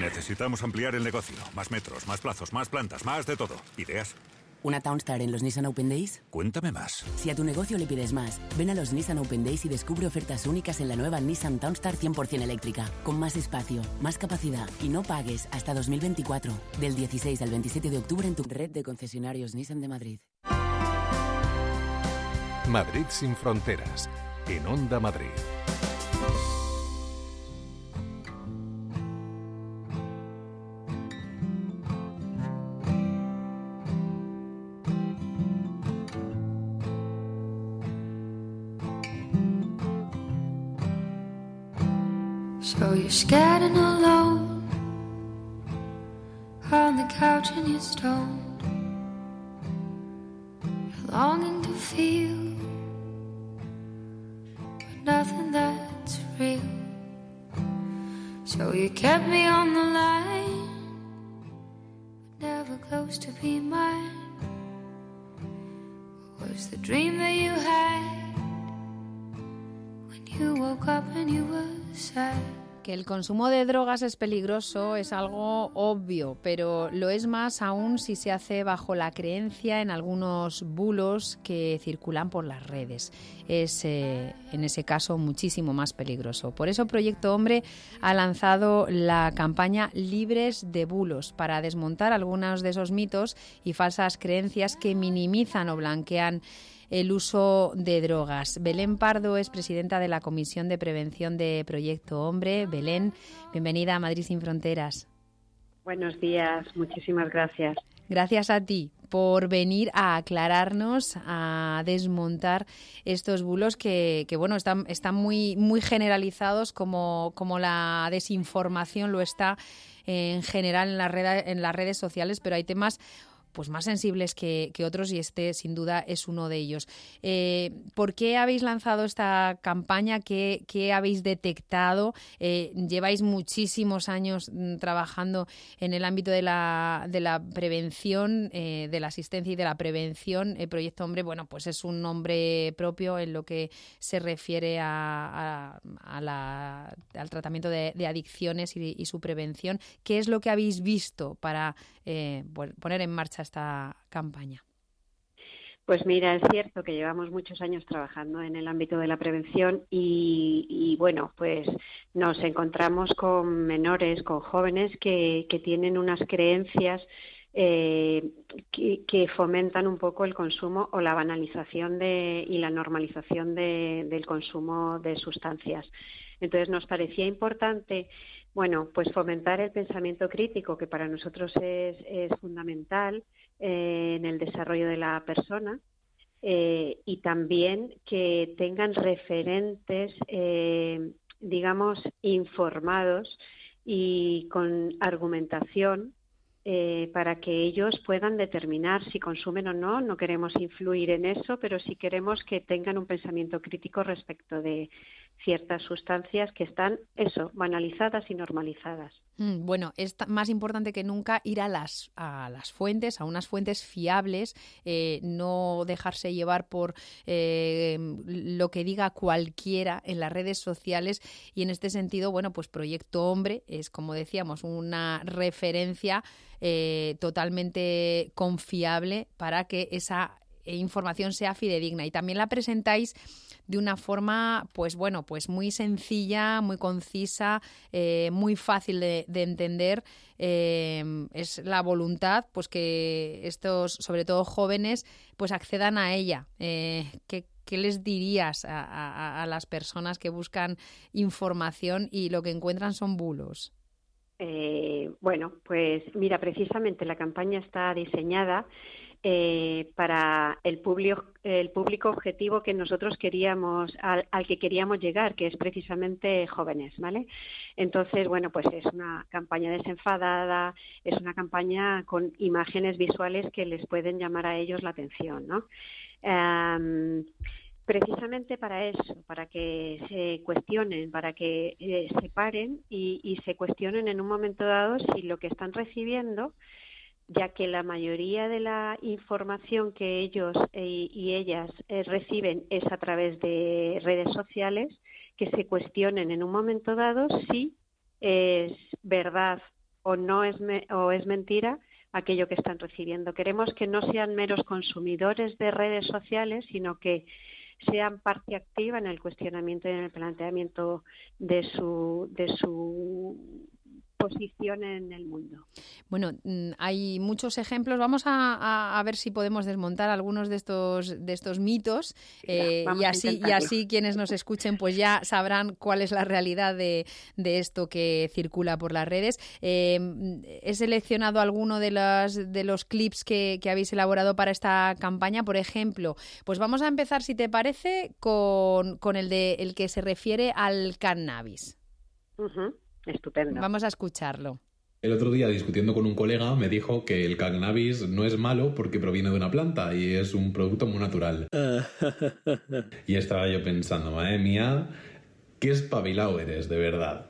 Necesitamos ampliar el negocio. Más metros, más plazos, más plantas, más de todo. ¿Ideas? ¿Una Townstar en los Nissan Open Days? Cuéntame más. Si a tu negocio le pides más, ven a los Nissan Open Days y descubre ofertas únicas en la nueva Nissan Townstar 100% eléctrica, con más espacio, más capacidad y no pagues hasta 2024. Del 16 al 27 de octubre en tu red de concesionarios Nissan de Madrid. Madrid sin fronteras, en Onda Madrid. Scared and alone on the couch and you're stoned, you're longing to feel, but nothing that's real. So you kept me on the line, but never close to be mine. Was the dream that you had when you woke up and you were sad? Que el consumo de drogas es peligroso es algo obvio, pero lo es más aún si se hace bajo la creencia en algunos bulos que circulan por las redes. Es eh, en ese caso muchísimo más peligroso. Por eso Proyecto Hombre ha lanzado la campaña Libres de Bulos para desmontar algunos de esos mitos y falsas creencias que minimizan o blanquean el uso de drogas. Belén Pardo es presidenta de la Comisión de Prevención de Proyecto Hombre. Belén, bienvenida a Madrid sin Fronteras. Buenos días, muchísimas gracias. Gracias a ti por venir a aclararnos, a desmontar estos bulos que, que bueno, están, están muy, muy generalizados como, como la desinformación lo está en general en, la red, en las redes sociales, pero hay temas pues más sensibles que, que, otros y este sin duda es uno de ellos. Eh, ¿Por qué habéis lanzado esta campaña? ¿Qué, qué habéis detectado? Eh, lleváis muchísimos años mm, trabajando en el ámbito de la, de la prevención, eh, de la asistencia y de la prevención. El Proyecto Hombre, bueno, pues es un nombre propio en lo que se refiere a, a, la, al tratamiento de, adicciones y, su prevención. ¿Qué es lo que habéis visto para poner en marcha esta campaña? Pues mira, es cierto que llevamos muchos años trabajando en el ámbito de la prevención y, bueno, pues nos encontramos con menores, con jóvenes que, que tienen unas creencias eh, que, que, fomentan un poco el consumo o la banalización de, y la normalización de, del consumo de sustancias. Entonces nos parecía importante bueno, pues fomentar el pensamiento crítico, que para nosotros es, fundamental eh, en el desarrollo de la persona, eh, y también que tengan referentes, eh, digamos, informados y con argumentación para que ellos puedan determinar si consumen o no. No queremos influir en eso, pero sí queremos que tengan un pensamiento crítico respecto de ciertas sustancias que están, eso, banalizadas y normalizadas. Mm, bueno, es más importante que nunca ir a las, a las fuentes, a unas fuentes fiables, eh, no dejarse llevar por eh, lo que diga cualquiera en las redes sociales y en este sentido, bueno, pues Proyecto Hombre es, como decíamos, una referencia eh, totalmente confiable para que esa información sea fidedigna y también la presentáis de una forma, pues bueno, pues muy sencilla, muy concisa, eh, muy fácil de, de entender. Eh, es la voluntad, pues que estos, sobre todo jóvenes, pues accedan a ella. Eh, ¿qué, ¿Qué les dirías a, a, a, las personas que buscan información y lo que encuentran son bulos? Eh, bueno, pues mira, precisamente la campaña está diseñada eh, para el público, el público objetivo que nosotros queríamos, al, al, que queríamos llegar, que es precisamente jóvenes, ¿vale? Entonces, bueno, pues es una campaña desenfadada, es una campaña con imágenes visuales que les pueden llamar a ellos la atención, ¿no? Um, precisamente para eso, para que se cuestionen, para que eh, se paren y, se cuestionen en un momento dado si lo que están recibiendo ya que la mayoría de la información que ellos eh, y ellas eh, reciben es a través de redes sociales, que se cuestionen en un momento dado si es verdad o no es, o es mentira aquello que están recibiendo. Queremos que no sean meros consumidores de redes sociales, sino que sean parte activa en el cuestionamiento y en el planteamiento de su, de su posición en el mundo. Bueno, mm, hay muchos ejemplos. Vamos a, ver si podemos desmontar algunos de estos de estos mitos eh, y así y así quienes nos escuchen pues ya sabrán cuál es la realidad de, esto que circula por las redes. Eh, he seleccionado alguno de los de los clips que, habéis elaborado para esta campaña. Por ejemplo, pues vamos a empezar, si te parece, con, con el de el que se refiere al cannabis. Estupendo. Vamos a escucharlo. El otro día, discutiendo con un colega, me dijo que el cannabis no es malo porque proviene de una planta y es un producto muy natural. y estaba yo pensando, madre mía, qué espabilado eres, de verdad.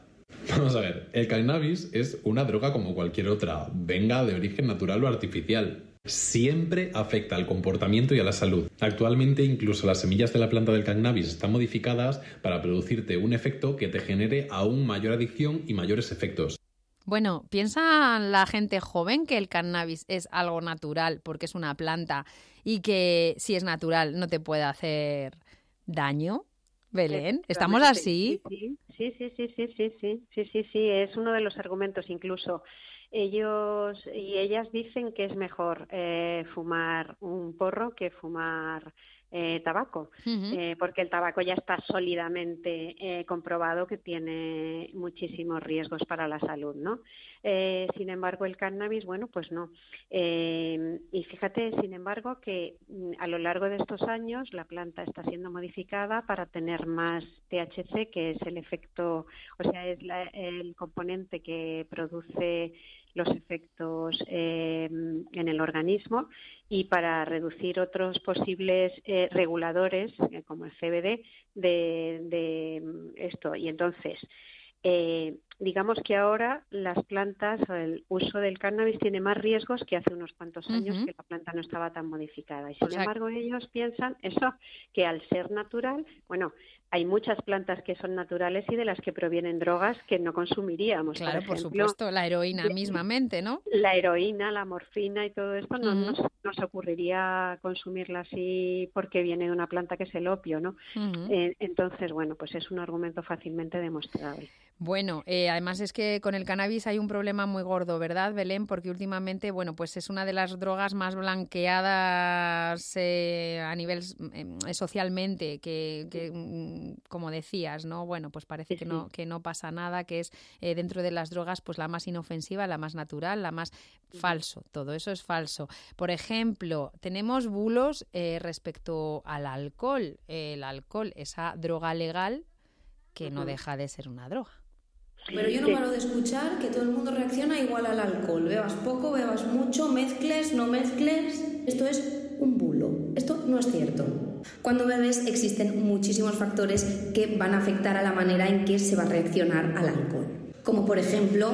Vamos a ver, el cannabis es una droga como cualquier otra, venga de origen natural o artificial siempre afecta al comportamiento y a la salud. Actualmente incluso las semillas de la planta del cannabis están modificadas para producirte un efecto que te genere aún mayor adicción y mayores efectos. Bueno, piensa la gente joven que el cannabis es algo natural porque es una planta y que si es natural no te puede hacer daño. Belén, ¿estamos así? Sí, sí, sí, sí, sí, sí, sí, sí, sí, sí, es uno de los argumentos incluso ellos y ellas dicen que es mejor eh, fumar un porro que fumar eh, tabaco, eh, porque el tabaco ya está sólidamente eh, comprobado que tiene muchísimos riesgos para la salud, ¿no? sin embargo, el cannabis, bueno, pues no. y fíjate, sin embargo, que mm, a lo largo de estos años la planta está siendo modificada para tener más THC, que es el efecto, o sea, es el componente que produce los efectos eh, en el organismo y para reducir otros posibles eh, reguladores, eh, como el CBD, de, esto. Y entonces, digamos que ahora las plantas, el uso del cannabis tiene más riesgos que hace unos cuantos años que la planta no estaba tan modificada. Y sin embargo, ellos piensan eso, que al ser natural, bueno, hay muchas plantas que son naturales y de las que provienen drogas que no consumiríamos. Claro, por, supuesto, la heroína mismamente, ¿no? La heroína, la morfina y todo esto no nos, ocurriría consumirla así porque viene de una planta que es el opio, ¿no? Eh, entonces, bueno, pues es un argumento fácilmente demostrable. Bueno, eh, además es que con el cannabis hay un problema muy gordo, ¿verdad, Belén? Porque últimamente, bueno, pues es una de las drogas más blanqueadas eh, a nivel em, socialmente, que, mm, como decías, ¿no? Bueno, pues parece que no que no pasa nada, que es eh, dentro de las drogas, pues la más inofensiva, la más natural, la más falso. Todo eso es falso. Por ejemplo, tenemos bulos respecto al alcohol. El alcohol, esa droga legal que no deja de ser una droga. Pero yo no paro de escuchar que todo el mundo reacciona igual al alcohol. Bebas poco, bebas mucho, mezcles, no mezcles. Esto es un bulo. Esto no es cierto. Cuando bebes existen muchísimos factores que van a afectar a la manera en que se va a reaccionar al alcohol. Como por ejemplo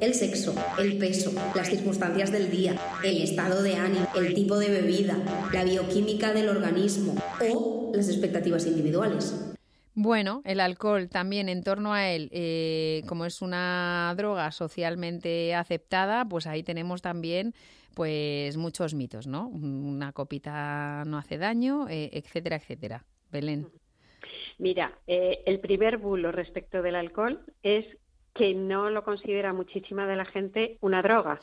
el sexo, el peso, las circunstancias del día, el estado de ánimo, el tipo de bebida, la bioquímica del organismo o las expectativas individuales. Bueno, el alcohol también en torno a él, eh, como es una droga socialmente aceptada, pues ahí tenemos también pues muchos mitos, ¿no? Una copita no hace daño, eh, etcétera, etcétera. Belén. Mira, eh, el primer bulo respecto del alcohol es que no lo considera muchísima de la gente una droga.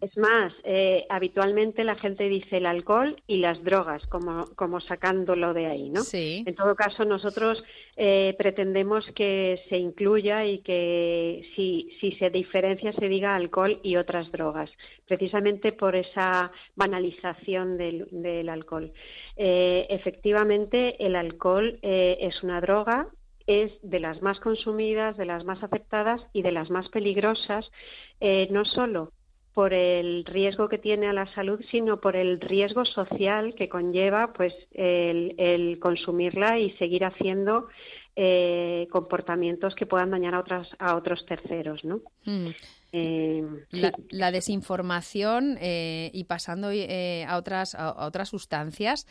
Es más, eh, habitualmente la gente dice el alcohol y las drogas, como, como sacándolo de ahí, ¿no? En todo caso, nosotros eh, pretendemos que se incluya y que si, si se diferencia se diga alcohol y otras drogas, precisamente por esa banalización del, del alcohol. Eh, efectivamente, el alcohol es una droga, es de las más consumidas, de las más aceptadas y de las más peligrosas, eh, no solo por el riesgo que tiene a la salud, sino por el riesgo social que conlleva pues el, consumirla y seguir haciendo eh, comportamientos que puedan dañar a otras a otros terceros, ¿no? Mm. Eh, la, desinformación y pasando a otras a otras sustancias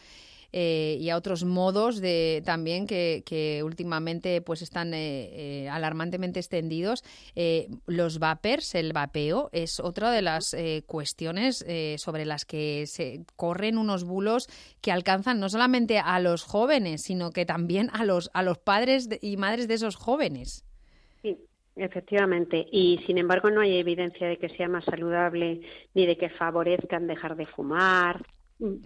eh, y a otros modos de también que, que últimamente pues están eh, eh, alarmantemente extendidos. los vapers, el vapeo, es otra de las cuestiones sobre las que se corren unos bulos que alcanzan no solamente a los jóvenes, sino que también a los, a los padres y madres de esos jóvenes. Sí, Efectivamente, y sin embargo no hay evidencia de que sea más saludable ni de que favorezcan dejar de fumar,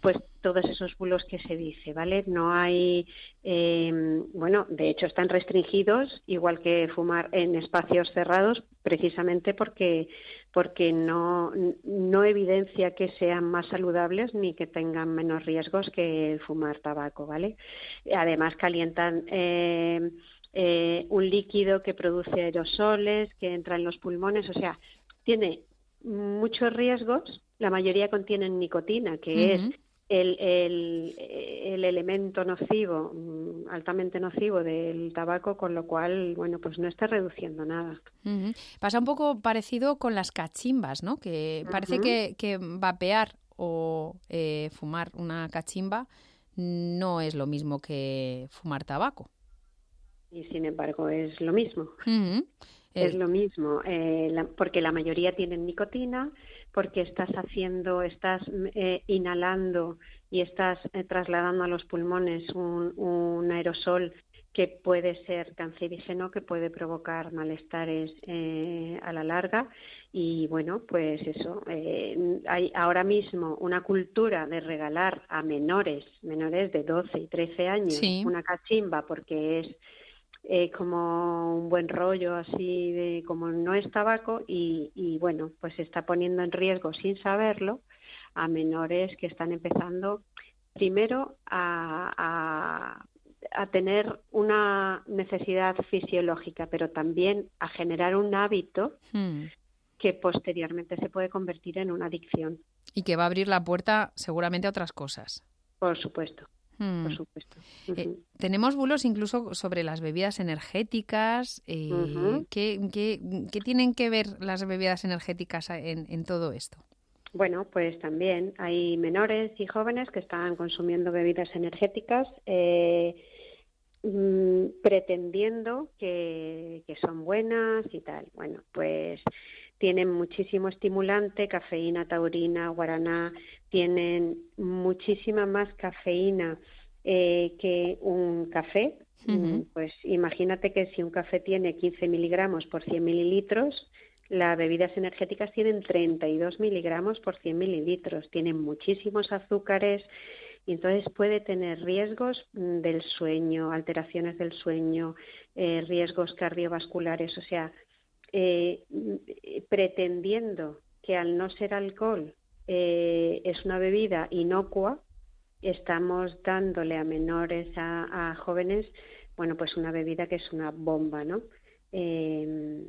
pues todos esos bulos que se dice, ¿vale? No hay, em, bueno, de hecho están restringidos, igual que fumar en espacios cerrados, precisamente porque porque no, no evidencia que sean más saludables ni que tengan menos riesgos que fumar tabaco, ¿vale? Además calientan em, eh, un líquido que produce aerosoles, que entra en los pulmones, o sea, tiene muchos riesgos, la mayoría contienen nicotina, que es el, el, elemento nocivo, mm, altamente nocivo del tabaco, con lo cual, bueno, pues no está reduciendo nada. Pasa un poco parecido con las cachimbas, ¿no? Que parece que, que, vapear o eh, fumar una cachimba no es lo mismo que fumar tabaco y sin embargo es lo mismo. Es lo mismo, eh, porque la mayoría tienen nicotina, porque estás haciendo, estás eh, inhalando y estás eh, trasladando a los pulmones un, aerosol que puede ser cancerígeno, que puede provocar malestares a la larga. Y bueno, pues eso, hay ahora mismo una cultura de regalar a menores, menores de 12 y 13 años, una cachimba porque es eh, como un buen rollo así de como no es tabaco y, y bueno pues se está poniendo en riesgo sin saberlo a menores que están empezando primero a, a, tener una necesidad fisiológica pero también a generar un hábito hmm. que posteriormente se puede convertir en una adicción. Y que va a abrir la puerta seguramente a otras cosas. Por supuesto por hmm. supuesto. Eh, tenemos bulos incluso sobre las bebidas energéticas. Eh, ¿qué, qué, tienen que ver las bebidas energéticas en, en, todo esto? Bueno, pues también hay menores y jóvenes que están consumiendo bebidas energéticas eh, mm, pretendiendo que, que son buenas y tal. Bueno, pues tienen muchísimo estimulante, cafeína, taurina, guaraná, tienen muchísima más cafeína eh, que un café. Mm, pues imagínate que si un café tiene 15 miligramos por 100 mililitros, las bebidas energéticas tienen 32 miligramos por 100 mililitros, tienen muchísimos azúcares y entonces puede tener riesgos mm, del sueño, alteraciones del sueño, eh, riesgos cardiovasculares, o sea, eh, pretendiendo que al no ser alcohol eh, es una bebida inocua, estamos dándole a menores, a, jóvenes, bueno, pues una bebida que es una bomba, ¿no? Eh,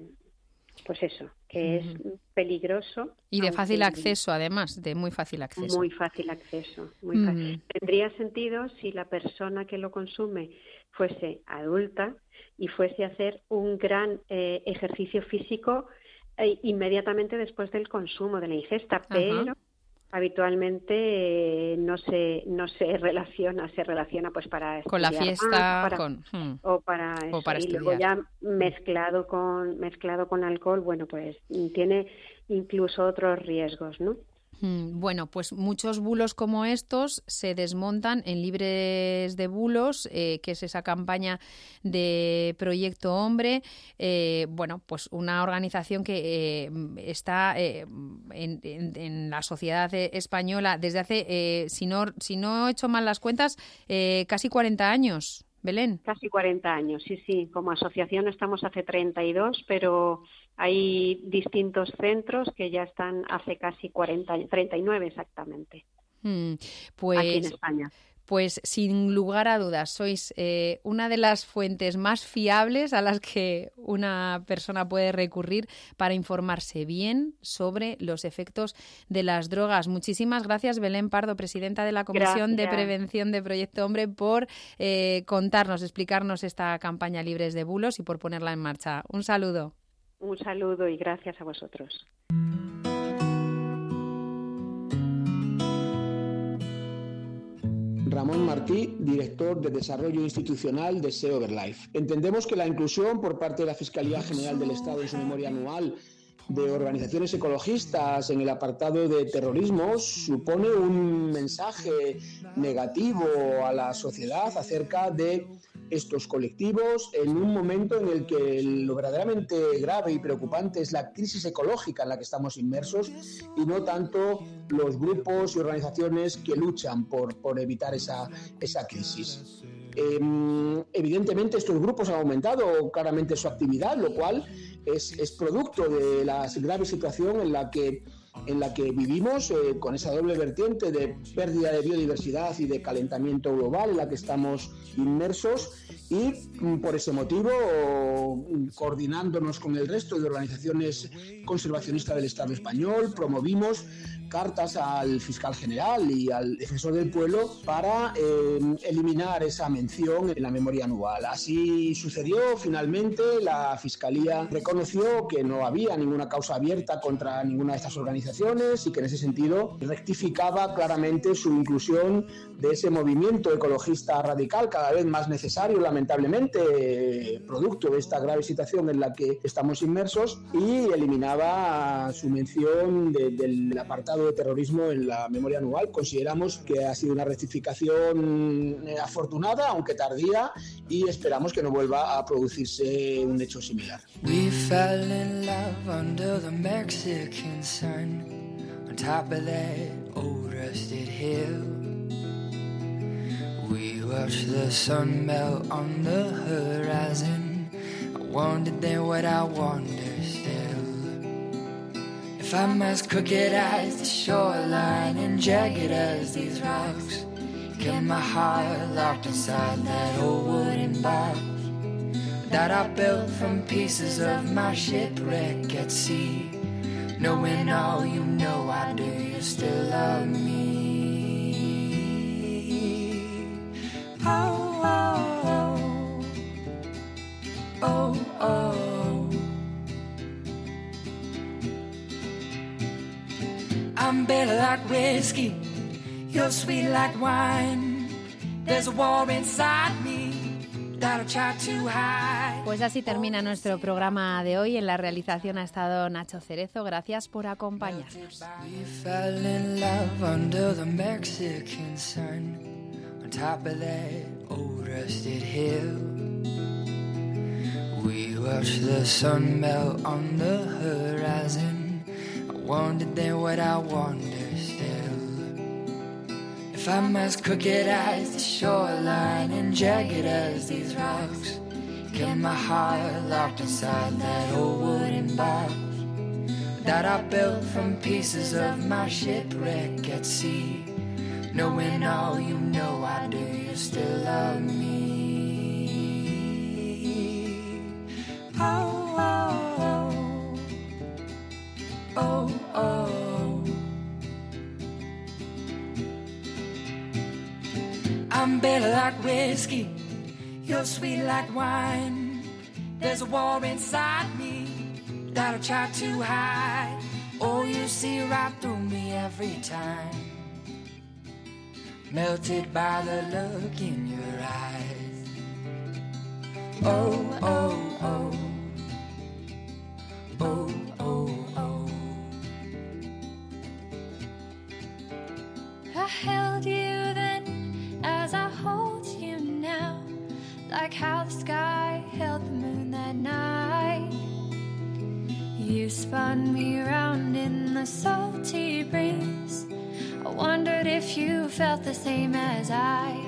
pues eso, que es peligroso. Y de fácil acceso, además, de muy fácil acceso. Muy fácil acceso. Muy fácil. Tendría sentido si la persona que lo consume fuese adulta y fuese a hacer un gran eh, ejercicio físico eh, inmediatamente después del consumo de la ingesta, pero habitualmente eh, no se no se relaciona se relaciona pues para con la fiesta con, hmm. o para, y luego ya mezclado con mezclado con alcohol bueno pues tiene incluso otros riesgos no bueno, pues muchos bulos como estos se desmontan en Libres de Bulos, eh, que es esa campaña de Proyecto Hombre. Eh, bueno, pues una organización que eh, está en, la sociedad española desde hace, si, no, si no he hecho mal las cuentas, casi 40 años. Belén. Casi 40 años, sí, sí. Como asociación estamos hace 32, pero hay distintos centros que ya están hace casi 40, 39 exactamente. Pues, aquí en España. Pues sin lugar a dudas, sois eh, una de las fuentes más fiables a las que una persona puede recurrir para informarse bien sobre los efectos de las drogas. Muchísimas gracias, Belén Pardo, presidenta de la Comisión de Prevención de Proyecto Hombre, por eh, contarnos, explicarnos esta campaña Libres de Bulos y por ponerla en marcha. Un saludo. Un saludo y gracias a vosotros. Ramón Martí, director de Desarrollo Institucional de SEO Overlife. Entendemos que la inclusión por parte de la Fiscalía General del Estado en su memoria anual de organizaciones ecologistas en el apartado de terrorismo supone un mensaje negativo a la sociedad acerca de estos colectivos en un momento en el que lo verdaderamente grave y preocupante es la crisis ecológica en la que estamos inmersos y no tanto los grupos y organizaciones que luchan por, por evitar esa, esa crisis. Em, evidentemente estos grupos han aumentado claramente su actividad, lo cual es, es producto de la grave situación en la que en la que vivimos eh, con esa doble vertiente de pérdida de biodiversidad y de calentamiento global en la que estamos inmersos y mm, por ese motivo, coordinándonos con el resto de organizaciones conservacionistas del Estado español, promovimos cartas al fiscal general y al defensor del pueblo para eh, eliminar esa mención en la memoria anual. Así sucedió. Finalmente, la fiscalía reconoció que no había ninguna causa abierta contra ninguna de estas organizaciones y que en ese sentido rectificaba claramente su inclusión de ese movimiento ecologista radical cada vez más necesario, lamentablemente, producto de esta grave situación en la que estamos inmersos y eliminaba su mención del apartado de terrorismo en la memoria anual. Consideramos que ha sido una rectificación eh, afortunada, aunque tardía, y esperamos que no vuelva a producirse un hecho similar. We fell in love under the Mexican sun, on top of that old rusted hill. We watched the sun melt on the horizon. I wondered then what I. If I'm as crooked as the shoreline and jagged as these rocks, get my heart locked inside that old wooden box that I built from pieces of my shipwreck at sea. Knowing all you know I do, you still love me. Oh, oh, oh, oh, oh. I'm bitter like whiskey, you're sweet like wine. There's a war inside me that I try to hide. Pues así termina nuestro programa de hoy. En la realización ha estado Nacho Cerezo. Gracias por acompañarnos. We watched the sun melt on the horizon. Wondered then what I wonder still. If I'm as crooked as the shoreline and jagged as these rocks, get my heart locked inside that old wooden box that I built from pieces of my shipwreck at sea. Knowing all you know I do, you still love me. Oh, oh, oh, oh, oh. I'm bitter like whiskey, you're sweet like wine. There's a war inside me that I try to hide. Oh, you see right through me every time. Melted by the look in your eyes. Oh, oh, oh. Oh, oh, held you then as I hold you now, like how the sky held the moon that night. You spun me round in the salty breeze. I wondered if you felt the same as I.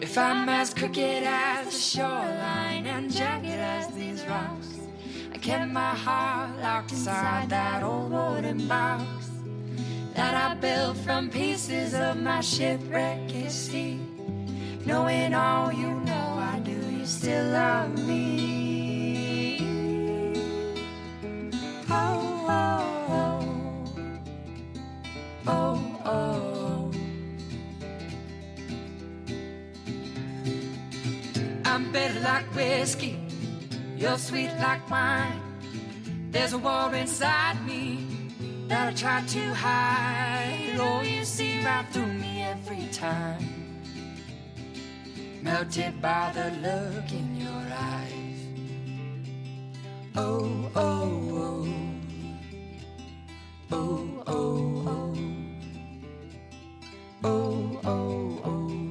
If I'm as crooked as the shoreline and jagged as these rocks, I kept my heart locked inside that old wooden box that I built from pieces of my shipwrecked sea. Knowing all you know I do, you still love me. Oh, oh, oh, oh, oh. I'm bitter like whiskey, you're sweet like wine. There's a war inside me that I try to hide. Oh, you see right through me every time. Melted by the look in your eyes. Oh, oh, oh. Oh, oh, oh. Oh, oh, oh.